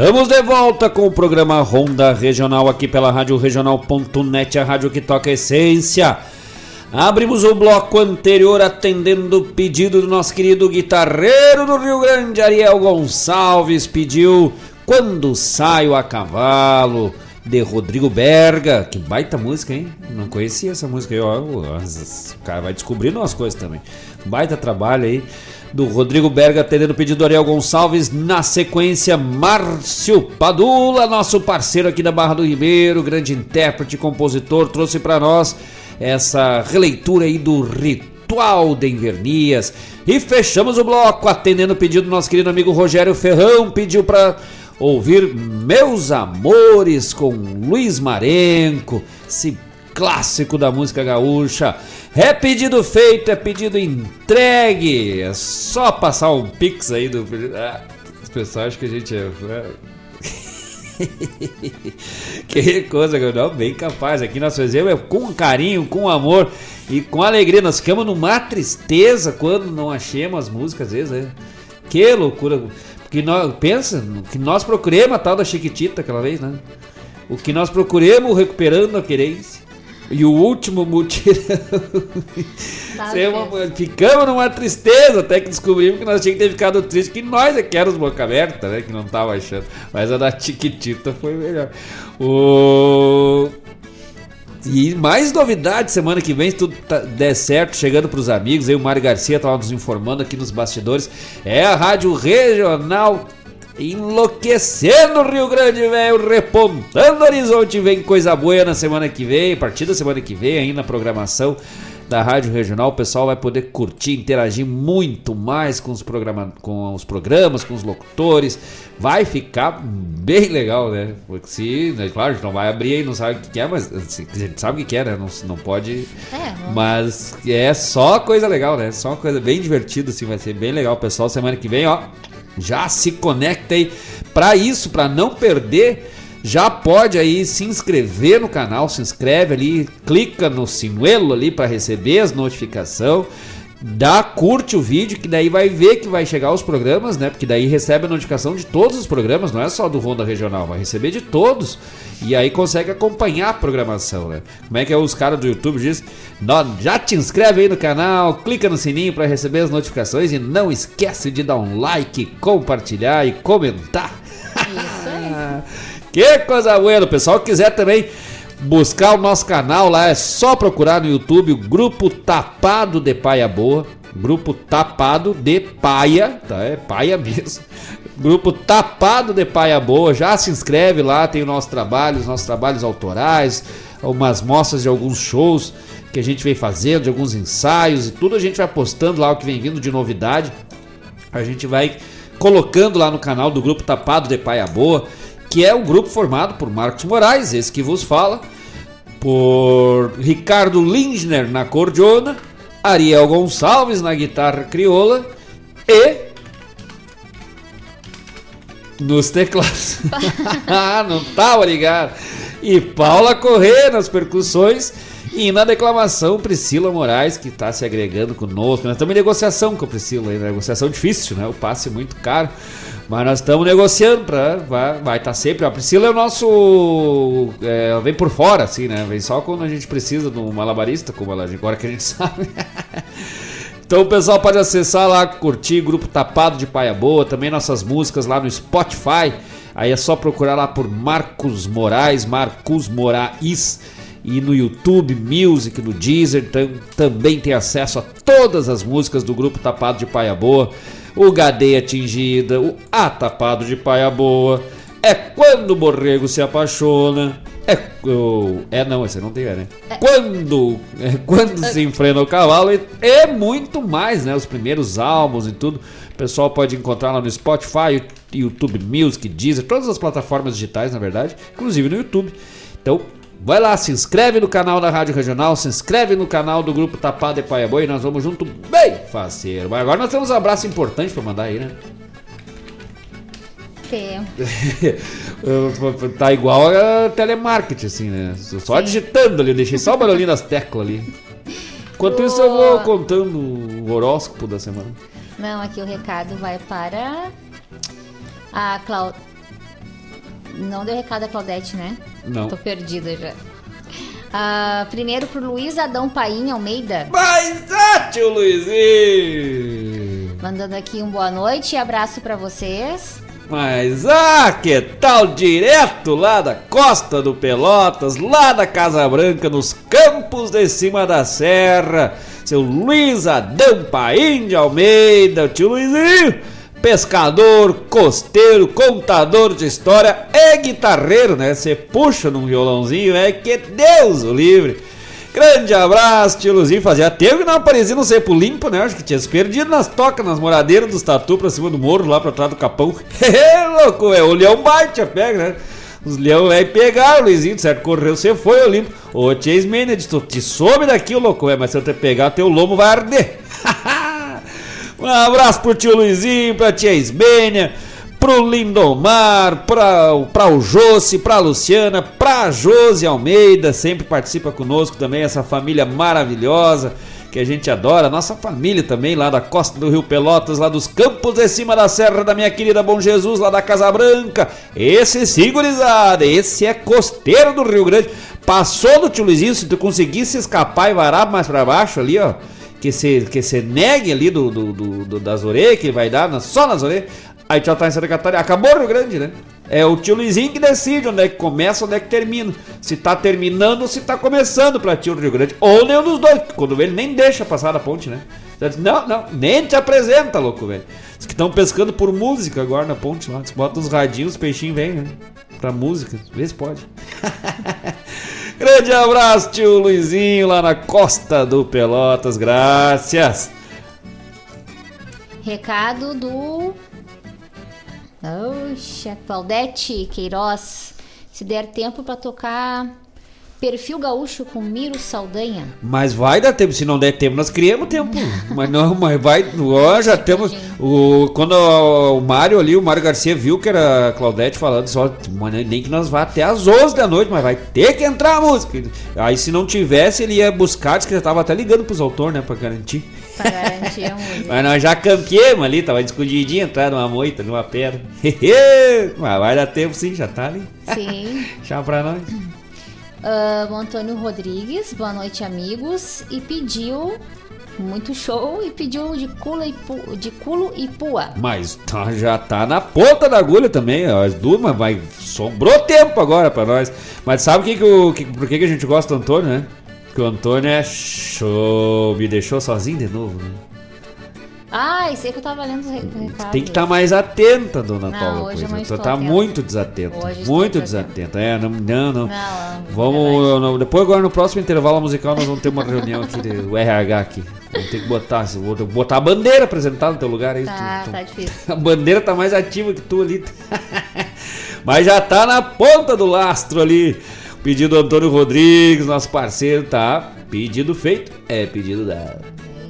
Estamos de volta com o programa Ronda Regional aqui pela Rádio Regional.net, a rádio que toca a essência. Abrimos o bloco anterior atendendo o pedido do nosso querido guitarreiro do Rio Grande, Ariel Gonçalves, pediu Quando Saio a Cavalo, de Rodrigo Berga. Que baita música, hein? Não conhecia essa música aí, ó. O cara vai descobrindo umas coisas também. Baita trabalho aí do Rodrigo Berga, atendendo o pedido do Ariel Gonçalves. Na sequência, Márcio Padula, nosso parceiro aqui da Barra do Ribeiro, grande intérprete, compositor, trouxe para nós essa releitura aí do Ritual de Invernias. E fechamos o bloco atendendo o pedido do nosso querido amigo Rogério Ferrão, pediu para ouvir Meus Amores com Luiz Marenco, esse clássico da música gaúcha. É pedido feito, é pedido entregue. É só passar um pix aí do. Ah, os pessoal acham que a gente é. que coisa, não, bem capaz. Aqui nós fazemos é com carinho, com amor e com alegria. Nós ficamos numa tristeza quando não achamos as músicas, às vezes, né? Que loucura. Porque nós, pensa, que nós procuremos a tal da Chiquitita aquela vez, né? O que nós procuremos recuperando a querência. E o último mutirão. uma, ficamos numa tristeza até que descobrimos que nós tínhamos que ter ficado tristes, que nós é que éramos boca aberta, né? Que não tava achando. Mas a da Chiquitita foi melhor. O. E mais novidades semana que vem, se tudo tá, der certo, chegando para os amigos. Aí o Mário Garcia estava nos informando aqui nos bastidores. É a Rádio Regional enlouquecendo o Rio Grande, velho, repontando o horizonte. Vem coisa boa na semana que vem, a partir da semana que vem, aí na programação da Rádio Regional, o pessoal vai poder curtir, interagir muito mais com os, programa, com os programas, com os locutores. Vai ficar bem legal, né? Porque se, né, claro, a gente não vai abrir aí, não sabe o que é, mas assim, a gente sabe o que é, né? Não, não pode. É, mas é só coisa legal, né? Só uma coisa bem divertida, assim, vai ser bem legal. Pessoal, semana que vem, ó, já se conecta aí para isso, para não perder. Já pode aí se inscrever no canal, se inscreve ali, clica no sinuelo ali para receber as notificações. Dá, curte o vídeo, que daí vai ver que vai chegar os programas, né? Porque daí recebe a notificação de todos os programas, não é só do Ronda Regional, vai receber de todos. E aí consegue acompanhar a programação, né? Como é que é os caras do YouTube dizem? Já te inscreve aí no canal, clica no sininho para receber as notificações e não esquece de dar um like, compartilhar e comentar. Isso aí. que coisa boa, pessoal que quiser também buscar o nosso canal lá, é só procurar no YouTube o Grupo Tapado de Paia Boa. Grupo Tapado de Paia, tá? É paia mesmo. Grupo Tapado de Paia Boa, já se inscreve lá, tem o nosso trabalho, os nossos trabalhos autorais, umas mostras de alguns shows que a gente vem fazendo, de alguns ensaios e tudo a gente vai postando lá o que vem vindo de novidade. A gente vai colocando lá no canal do Grupo Tapado de Paia Boa que é o grupo formado por Marcos Moraes, esse que vos fala, por Ricardo Lindner na cordiona, Ariel Gonçalves na guitarra crioula e nos teclados. ah, não tava ligado. E Paula Corrêa nas percussões e na declamação Priscila Moraes que está se agregando conosco. Nós estamos em negociação com a Priscila, negociação difícil, né? O passe é muito caro. Mas nós estamos negociando para vai estar tá sempre. A Priscila é o nosso. É, vem por fora, assim, né? Vem só quando a gente precisa de um malabarista, como ela agora que a gente sabe. então o pessoal pode acessar lá, curtir Grupo Tapado de Paia Boa, também nossas músicas lá no Spotify. Aí é só procurar lá por Marcos Moraes, Marcos Moraes. E no YouTube Music, no Deezer, tam, também tem acesso a todas as músicas do Grupo Tapado de Paia Boa o Gadeia Atingida, o Atapado de Paia Boa, é quando o borrego se apaixona, é, é não, esse não tem, né? É. Quando, é, quando se enfrena o cavalo, e é muito mais, né? Os primeiros álbuns e tudo. O pessoal pode encontrar lá no Spotify, YouTube Music, Deezer, todas as plataformas digitais, na verdade, inclusive no YouTube. Então, Vai lá, se inscreve no canal da Rádio Regional, se inscreve no canal do Grupo Tapado e Paia Boi e nós vamos junto bem faceiro. Mas agora nós temos um abraço importante para mandar aí, né? Tem. tá igual a telemarketing, assim, né? Só Sim. digitando ali, eu deixei só o barulhinho das teclas ali. Enquanto isso, eu vou contando o horóscopo da semana. Não, aqui o recado vai para a Cláudia. Não deu recado a Claudete, né? Não. Tô perdida já. Uh, primeiro pro Luiz Adão Paim Almeida. Mas ah, tio Luizinho! Mandando aqui um boa noite e abraço para vocês. Mas ah, que tal direto lá da costa do Pelotas, lá da Casa Branca, nos campos de cima da serra, seu Luiz Adão Paim de Almeida, o tio Luizinho pescador, costeiro, contador de história e guitarreiro, né? Você puxa num violãozinho, é que Deus o livre. Grande abraço, tio Luzinho. Fazia tempo que não aparecia no Cepo Limpo, né? Acho que tinha se perdido nas tocas, nas moradeiras dos tatu pra cima do morro, lá pra trás do capão. É louco, é. O leão bate a pega, né? Os leão aí pegaram, Luizinho, certo? Correu, você foi, eu limpo. Ô, tia Ismênia, tu te sobe daqui, louco, é, mas se eu te pegar, teu lombo vai arder. um abraço pro tio Luizinho, pra tia Ismênia pro Lindomar, pra, pra o Josi, pra Luciana, pra Josi Almeida, sempre participa conosco também, essa família maravilhosa que a gente adora, nossa família também lá da costa do Rio Pelotas, lá dos campos de cima da serra da minha querida Bom Jesus, lá da Casa Branca. Esse sim, gurizada, esse é costeiro do Rio Grande. Passou do tio Luizinho, se tu conseguisse escapar e varar mais pra baixo ali, ó, que se, que se negue ali do, do, do, do das orelhas, que vai dar só nas orelhas. Aí já tá em Santa Catarina. Acabou o Rio Grande, né? É o tio Luizinho que decide onde é que começa, onde é que termina. Se tá terminando ou se tá começando pra tio Rio Grande. Ou nenhum dos dois. Quando ele nem deixa passar da ponte, né? Não, não, nem te apresenta, louco, velho. Os que estão pescando por música agora na ponte lá. Eles botam os radinhos, os peixinhos vêm, né? Pra música. Vê se pode. Grande abraço, tio Luizinho, lá na costa do Pelotas. Graças. Recado do Oxa, Claudete Queiroz. Se der tempo para tocar Perfil Gaúcho com Miro Saldanha. Mas vai dar tempo, se não der tempo, nós criamos tempo. mas não, mas vai. Ó, já temos. O, quando o Mário ali, o Mário Garcia viu que era a Claudete falando, só, nem que nós vá até às 11 da noite, mas vai ter que entrar a música. Aí se não tivesse, ele ia buscar, diz que já tava até ligando pros autores, né, pra garantir. Pra garantir a música. mas nós já campeamos ali, tava escondidinho, entrar numa moita, numa pedra. mas vai dar tempo sim, já tá ali. Sim. Tchau pra nós. Uh, o Antônio Rodrigues, boa noite, amigos. E pediu muito show e pediu de culo e, pu, de culo e pua. Mas tá, já tá na ponta da agulha também, ó, as duas, vai sobrou tempo agora para nós. Mas sabe que que o que, por que, que a gente gosta do Antônio, né? Porque o Antônio é show, me deixou sozinho de novo, né? Ah, sei que eu tava lendo os recados. Tem que estar tá mais atenta, dona não, Paula. Hoje coisa. eu Tu tá muito desatenta. Hoje muito desatenta. É, não, não, não. não Vamos. Não, depois, agora no próximo intervalo musical, nós vamos ter uma reunião aqui do RH aqui. Vamos ter que botar, vou botar a bandeira apresentada no teu lugar aí. Tá, tu, tá difícil. A bandeira tá mais ativa que tu ali. Mas já tá na ponta do lastro ali. Pedido do Antônio Rodrigues, nosso parceiro, tá? Pedido feito, é pedido dado.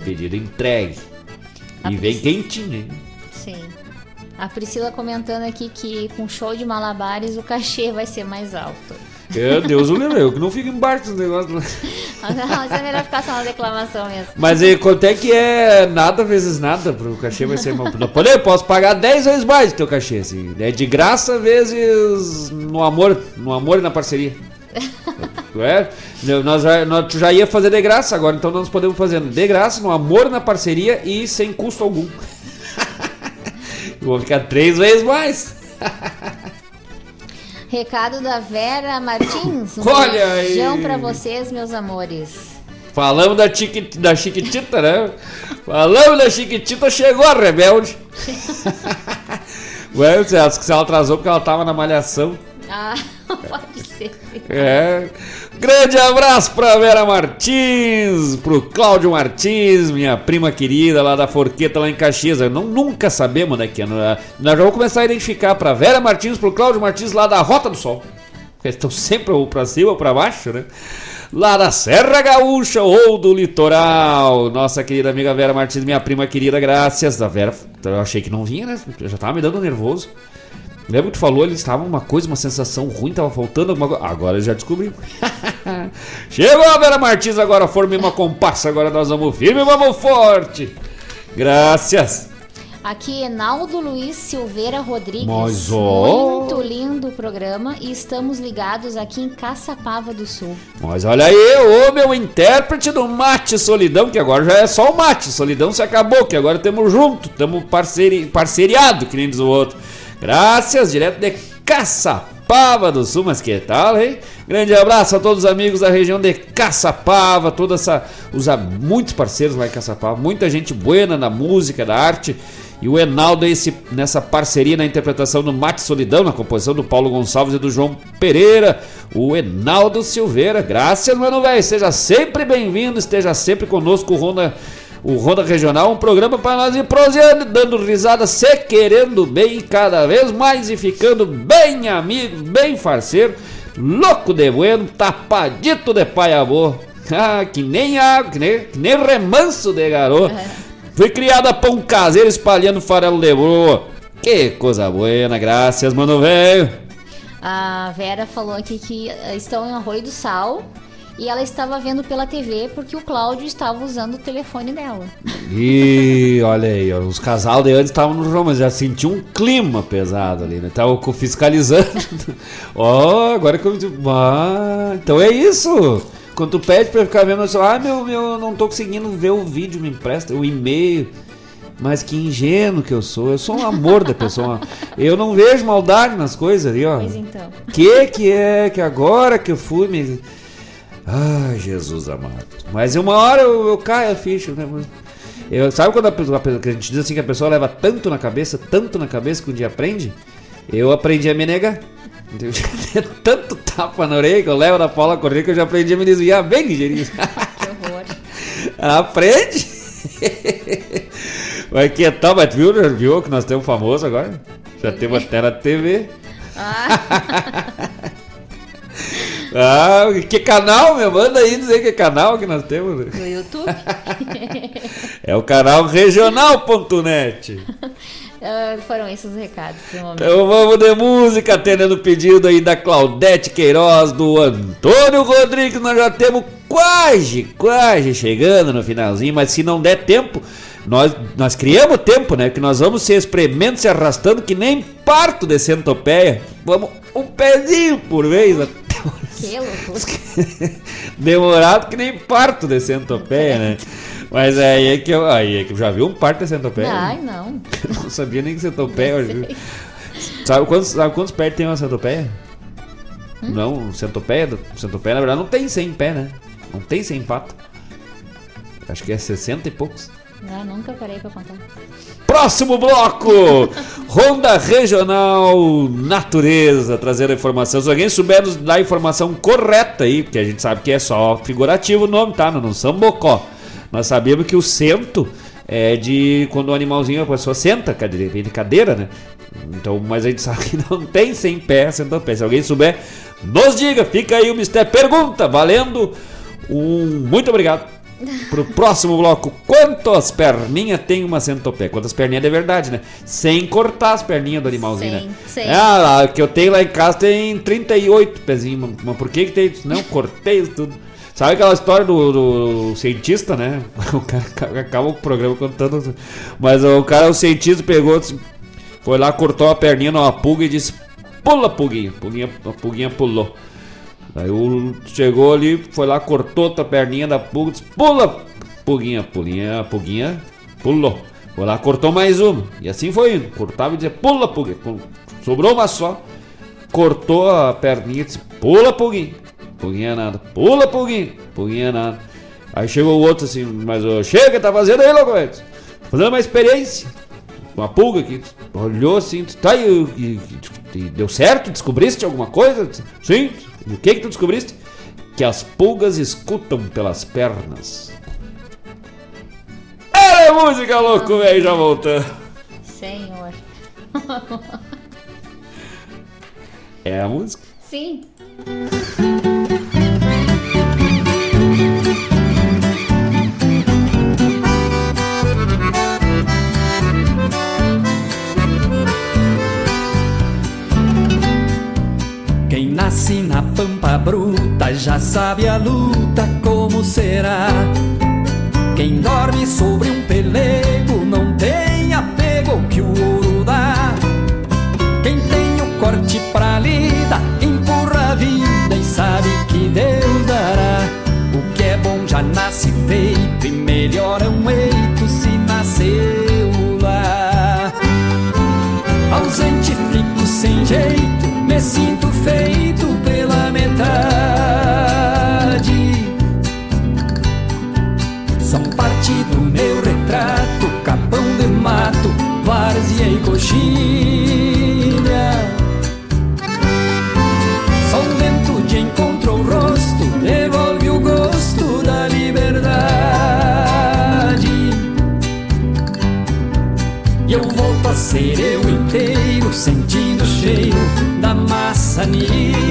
Pedido entregue. A e vem quentinho, hein? Sim. A Priscila comentando aqui que com show de malabares o cachê vai ser mais alto. Meu Deus, o livro, eu que não fico embaixo dos negócios. Mas é melhor ficar só na declamação mesmo. Mas aí, quanto é que é nada vezes nada pro cachê vai ser mal. Não, pode- eu posso pagar 10 vezes mais do teu cachê, assim. É de graça vezes no amor, no amor e na parceria. É? Nós já, nós, tu já ia fazer de graça agora, então nós podemos fazer de graça, no amor, na parceria e sem custo algum. Eu vou ficar três vezes mais. Recado da Vera Martins. Um Olha aí. beijão pra vocês, meus amores. Falamos da, chiqui, da Chiquitita, né? Falamos da Chiquitita, chegou a rebelde. Ué, se ela, se ela atrasou porque ela tava na malhação. Ah, pode ser. É. Grande abraço pra Vera Martins, pro Cláudio Martins, minha prima querida lá da Forqueta, lá em Caxias. Não, nunca sabemos onde é que é. Nós já vamos começar a identificar pra Vera Martins, pro Cláudio Martins lá da Rota do Sol. Porque eles estão sempre ou pra cima ou pra baixo, né? Lá da Serra Gaúcha ou do Litoral. Nossa querida amiga Vera Martins, minha prima querida, graças. A Vera, eu achei que não vinha, né? Eu já tava me dando nervoso. Lembra que tu falou, eles estavam uma coisa, uma sensação ruim, tava faltando alguma coisa. Agora eu já descobri. Chegou a Vera Martins, agora formei uma comparsa, agora nós vamos firme e vamos forte. Graças. Aqui, Enaldo Luiz Silveira Rodrigues. Mas, ó. Muito lindo o programa e estamos ligados aqui em Caçapava do Sul. Mas olha aí, ô meu intérprete do Mate Solidão, que agora já é só o Mate. Solidão se acabou, que agora temos junto, temos parceri, parceriado, que nem diz o outro. Graças, direto de Caçapava do Sul, mas que tal, hein? Grande abraço a todos os amigos da região de Caçapava, toda essa. Os, muitos parceiros lá em Caçapava, muita gente buena na música, da arte. E o Enaldo esse, nessa parceria na interpretação do Mate Solidão, na composição do Paulo Gonçalves e do João Pereira. O Enaldo Silveira. Graças, mano, velho. Seja sempre bem-vindo, esteja sempre conosco, Ronda, o Ronda Regional. Um programa para nós ir proseando, dando risada, se querendo bem cada vez mais e ficando bem amigos, bem parceiro. Louco de bueno, tapadito de pai avô. Ah, que nem água, que nem, que nem remanso de garoto. Fui criada pão caseiro espalhando farelo de broa. Que coisa boa, graças, mano velho. A Vera falou aqui que estão em Arroio do Sal e ela estava vendo pela TV porque o Cláudio estava usando o telefone dela. E olha aí, ó, os casal de antes estavam no jogo, mas já senti um clima pesado ali, né? Tava fiscalizando. Ó, oh, agora que eu. Ah, então é isso! Quando tu pede pra ficar vendo, eu ah, meu, meu, não tô conseguindo ver o vídeo, me empresta o e-mail. Mas que ingênuo que eu sou. Eu sou um amor da pessoa. Eu não vejo maldade nas coisas ali, ó. Pois então. Que que é que agora que eu fui me. Ai, Jesus amado. Mas uma hora eu, eu caio a ficha, né? Eu, sabe quando a pessoa, a gente diz assim que a pessoa leva tanto na cabeça, tanto na cabeça que um dia aprende? Eu aprendi a me negar. Tanto tapa na orelha que eu levo da Paula correr que eu já aprendi a me desviar bem ligeirinho. que horror. Aprende! Mas que tal, mas viu, viu que nós temos famoso agora? Já temos até na TV. Ah. ah, que canal, meu? Manda aí dizer que canal que nós temos. No YouTube? é o canal regional.net. Uh, foram esses os recados. Então vamos de música, atendendo o pedido aí da Claudete Queiroz, do Antônio Rodrigues. Nós já temos quase, quase chegando no finalzinho, mas se não der tempo, nós, nós criamos tempo, né? Que nós vamos se espremendo, se arrastando que nem parto de centopeia. Vamos um pezinho por vez. Que loucura. Demorado que nem parto de centopeia, né? Mas aí é que eu, aí é que eu já vi um parto de centopeia. Ai, não. não sabia nem que centopeia. Sabe quantos, sabe quantos pés tem uma centopeia? Hum? Não, centopeia, centopeia na verdade não tem 100 pés, né? Não tem 100 patas. Acho que é 60 e poucos. Ah, nunca parei pra contar. Próximo bloco! Ronda Regional Natureza, trazendo a informação. Se alguém souber nos dar a informação correta aí, porque a gente sabe que é só figurativo o nome, tá? Não, não são bocó. Nós sabemos que o cento é de quando o animalzinho, a pessoa senta, cadeira, de cadeira, né? Então, mas a gente sabe que não tem sem pé, sentando pé. Se alguém souber, nos diga. Fica aí o mistério. Pergunta, valendo um muito obrigado. Pro próximo bloco, quantas perninhas tem uma centopé? Quantas perninhas de verdade, né? Sem cortar as perninhas do animalzinho, né? Sim. Ah, que eu tenho lá em casa tem 38 pezinhos. Mas por que que tem isso? Não, cortei tudo. Sabe aquela história do, do, cientista, né? O cara acaba o programa contando. Mas o cara, o cientista, pegou, foi lá, cortou a perninha numa pulga e disse: Pula, pulguinha. Pulguinha, a pulguinha pulou. Aí o chegou ali, foi lá, cortou outra perninha da pulga, disse: Pula, pulguinha, pulinha, pulguinha, pulou. Foi lá, cortou mais uma. E assim foi indo. Cortava e dizia: Pula, pulguinha. Sobrou uma só. Cortou a perninha e disse: Pula, pulguinha. Puguinha nada. Pula, Puguinha. Puguinha nada. Aí chegou o outro assim, mas chega, tá fazendo aí, louco, velho. Fazendo uma experiência. Uma pulga aqui. Olhou assim, tá e, e, e, deu certo? Descobriste alguma coisa? Sim. E o que que tu descobriste? Que as pulgas escutam pelas pernas. É música, louco, velho, já voltando. Senhor. é a música? Sim. Nasce na pampa bruta já sabe a luta como será. Quem dorme sobre um pelego não tem apego que o ouro dá. Quem tem o corte pra lida empurra a vida e sabe que Deus dará. O que é bom já nasce feito e melhora um eito se nasceu lá. Ausente fico sem jeito, me sinto feito alegria.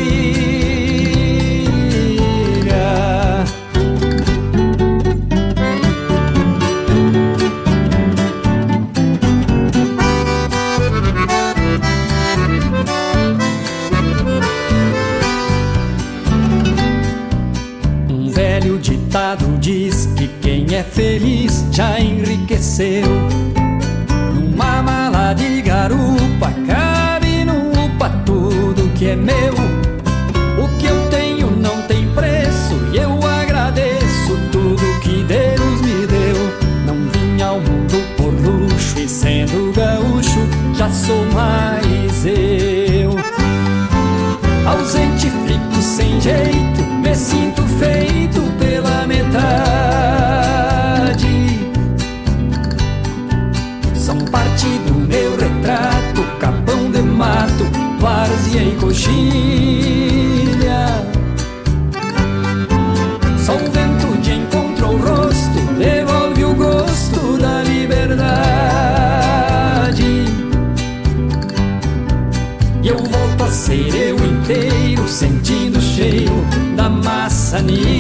Annie.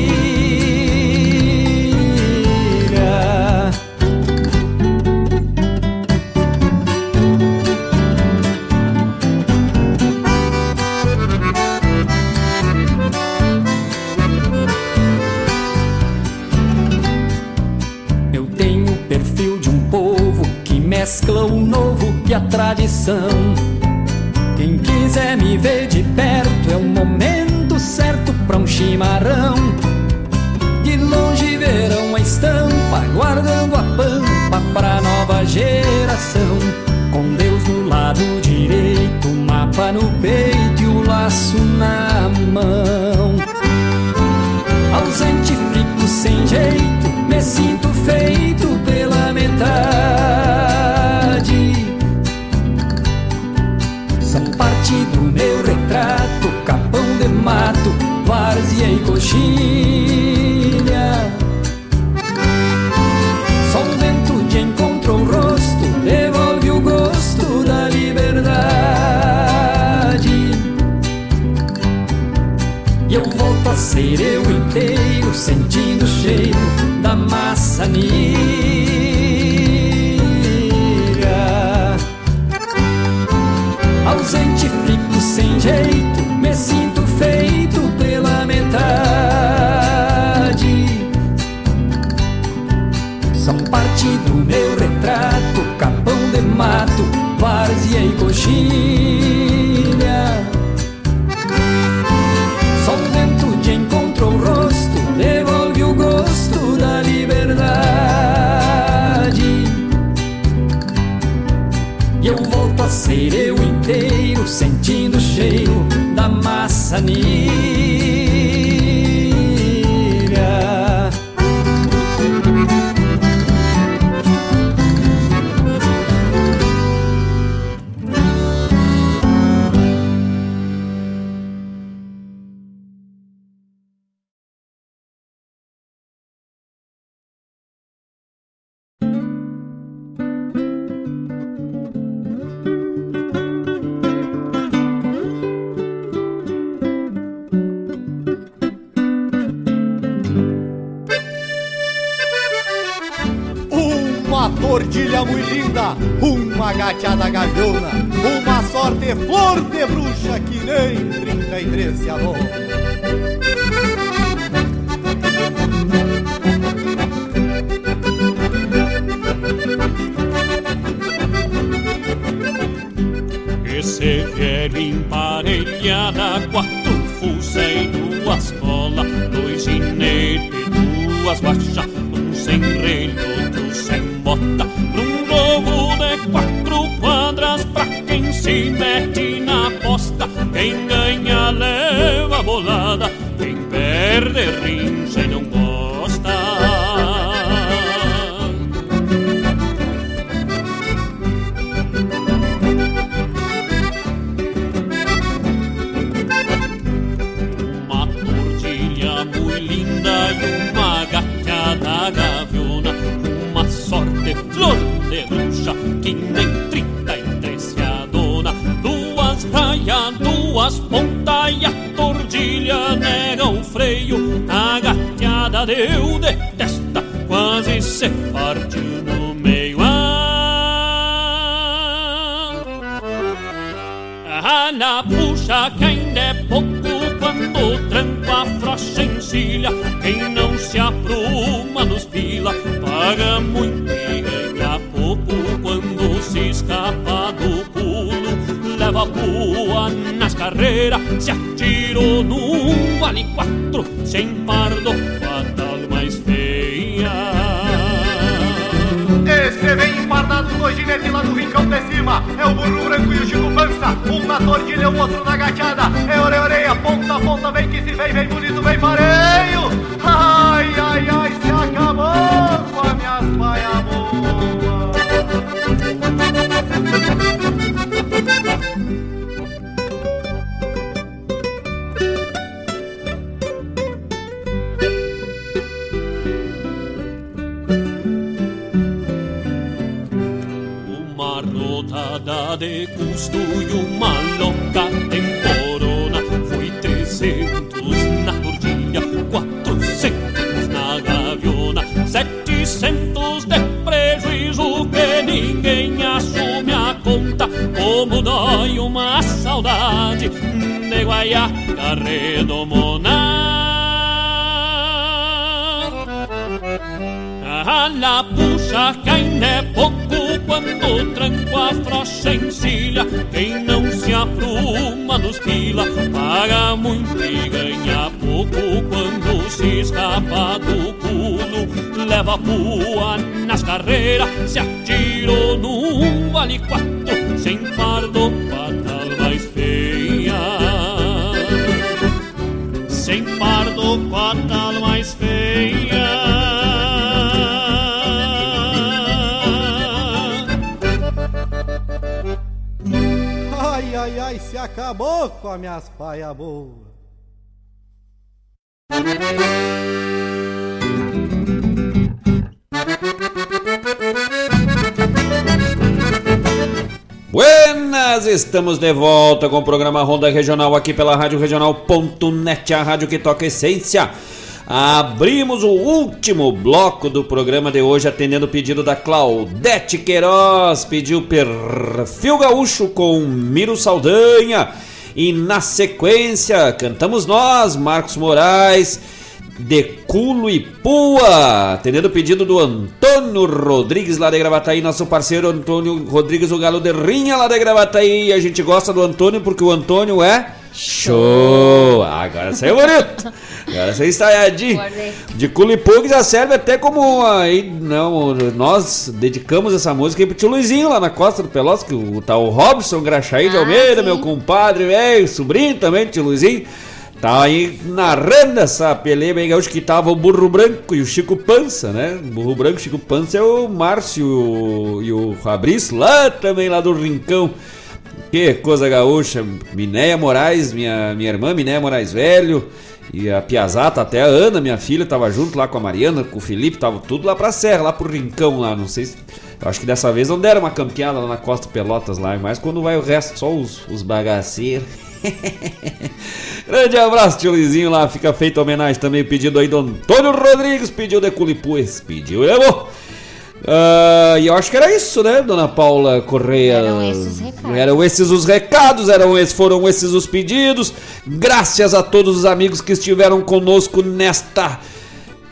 uma sorte é flor de bruxa que nem 33 se abona. Esse velho emparelhada, quatro fuzéis, duas colas, dois ginetes, duas baixas, um sem relho, outro sem bota, num globo de se mete na aposta, quem ganha leva a bolada, quem perde rinde. Gateada deu de testa, quase se partiu no meio. Ah, na puxa que ainda é pouco quando tranco a frocha encilha. Quem não se apruma nos pila, paga muito e ganha pouco quando se escapa do pulo. Leva pua nas carreiras, se atirou num vale quatro, sem pardo, Vem empardado, dois ginetes lá do rincão de cima. É o burro branco e o Chico Pança. Um na tordilha, o outro na gateada. É orelha, orelha, ponta a ponta. Vem que se vem, vem bonito, vem pareio. Ai, ai, ai, se acabou com a minhas paia custo e uma longa temporona Foi trezentos na tordilha, quatrocentos na gaviona. Setecentos de prejuízo que ninguém assume a conta. Como dói uma saudade de guaiaca redomona A la puxa é pouco quando tranco a frocha encilha. Quem não se apruma nos pila, paga muito e ganha pouco quando se escapa do pulo. Leva pua nas carreiras, se atirou num vale quatro, sem pardo, patal mais feia. Sem pardo, patal Ai, ai, se acabou com as minhas paia boa. Buenas, estamos de volta com o programa Ronda Regional aqui pela Rádio Regional.net, a rádio que toca essência. Abrimos o último bloco do programa de hoje atendendo o pedido da Claudete Queiroz, pediu Perfil Gaúcho com Miro Saldanha. E na sequência, cantamos nós, Marcos Moraes, de Culo e Pua, atendendo o pedido do Antônio Rodrigues lá de Gravataí, nosso parceiro Antônio Rodrigues, o galo de rinha lá de Gravataí. A gente gosta do Antônio porque o Antônio é show. Agora saiu bonito. Agora saiu ensaiadinho. De que já serve até como aí, não, nós dedicamos essa música aí pro tio Luizinho lá na costa do Pelotas, que o tal Robson Graxaí de Almeida, meu compadre, velho, sobrinho também tio Luizinho. Tá aí narrando essa peleba aí, gaúcho, que tava o Burro Branco e o Chico Pança, né? O Burro Branco e Chico Pança é o Márcio e o Fabrício, lá também, lá do Rincão. Que coisa gaúcha. Minéia Moraes, minha, minha irmã Minéia Moraes Velho. E a Piazata, até a Ana, minha filha, tava junto lá com a Mariana, com o Felipe, tava tudo lá pra serra, lá pro Rincão lá, não sei se... Eu acho que dessa vez não deram uma campeada lá na Costa Pelotas lá, mas quando vai o resto, só os, os bagaceiros. Grande abraço, tio Lizinho lá. Fica feita homenagem também. Pedido aí do Antônio Rodrigues. Pediu de Culipues. Pediu e levou. Uh, e eu acho que era isso, né, dona Paula Correia? Eram esses os recados. Eram esses os recados, eram esses, foram esses os pedidos. Graças a todos os amigos que estiveram conosco nesta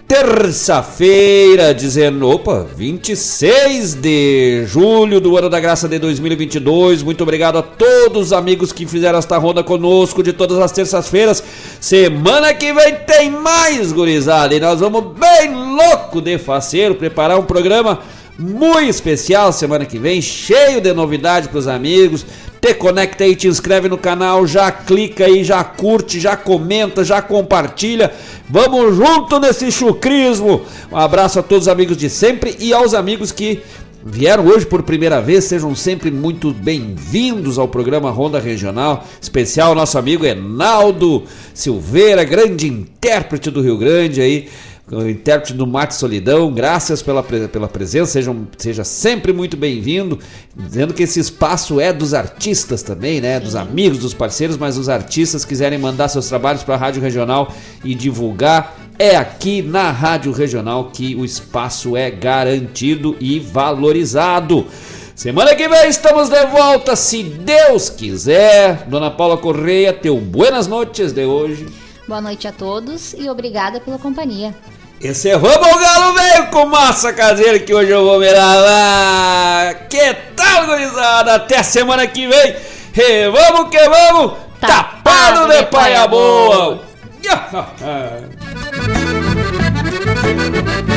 terça-feira, dizendo, opa, 26 de julho do ano da graça de 2022. Muito obrigado a todos os amigos que fizeram esta ronda conosco de todas as terças-feiras. Semana que vem tem mais, gurizada, e nós vamos bem louco de faceiro preparar um programa muito especial semana que vem, cheio de novidade para os amigos. Te conecta aí, te inscreve no canal, já clica aí, já curte, já comenta, já compartilha. Vamos junto nesse chucrismo. Um abraço a todos os amigos de sempre e aos amigos que vieram hoje por primeira vez. Sejam sempre muito bem-vindos ao programa Ronda Regional. Especial nosso amigo Enaldo Silveira, grande intérprete do Rio Grande aí o intérprete do Mate Solidão, graças pela, pela presença, seja, seja sempre muito bem-vindo, dizendo que esse espaço é dos artistas também, né, dos amigos, dos parceiros, mas os artistas quiserem mandar seus trabalhos para a Rádio Regional e divulgar, é aqui na Rádio Regional que o espaço é garantido e valorizado. Semana que vem estamos de volta, se Deus quiser. Dona Paula Correia, teu buenas noites de hoje. Boa noite a todos e obrigada pela companhia. Encerramos o galo velho com massa caseira que hoje eu vou me lavar. Que tal, gurizada? Até semana que vem. E vamos que vamos, tapado, tapado de, de paia boa. boa.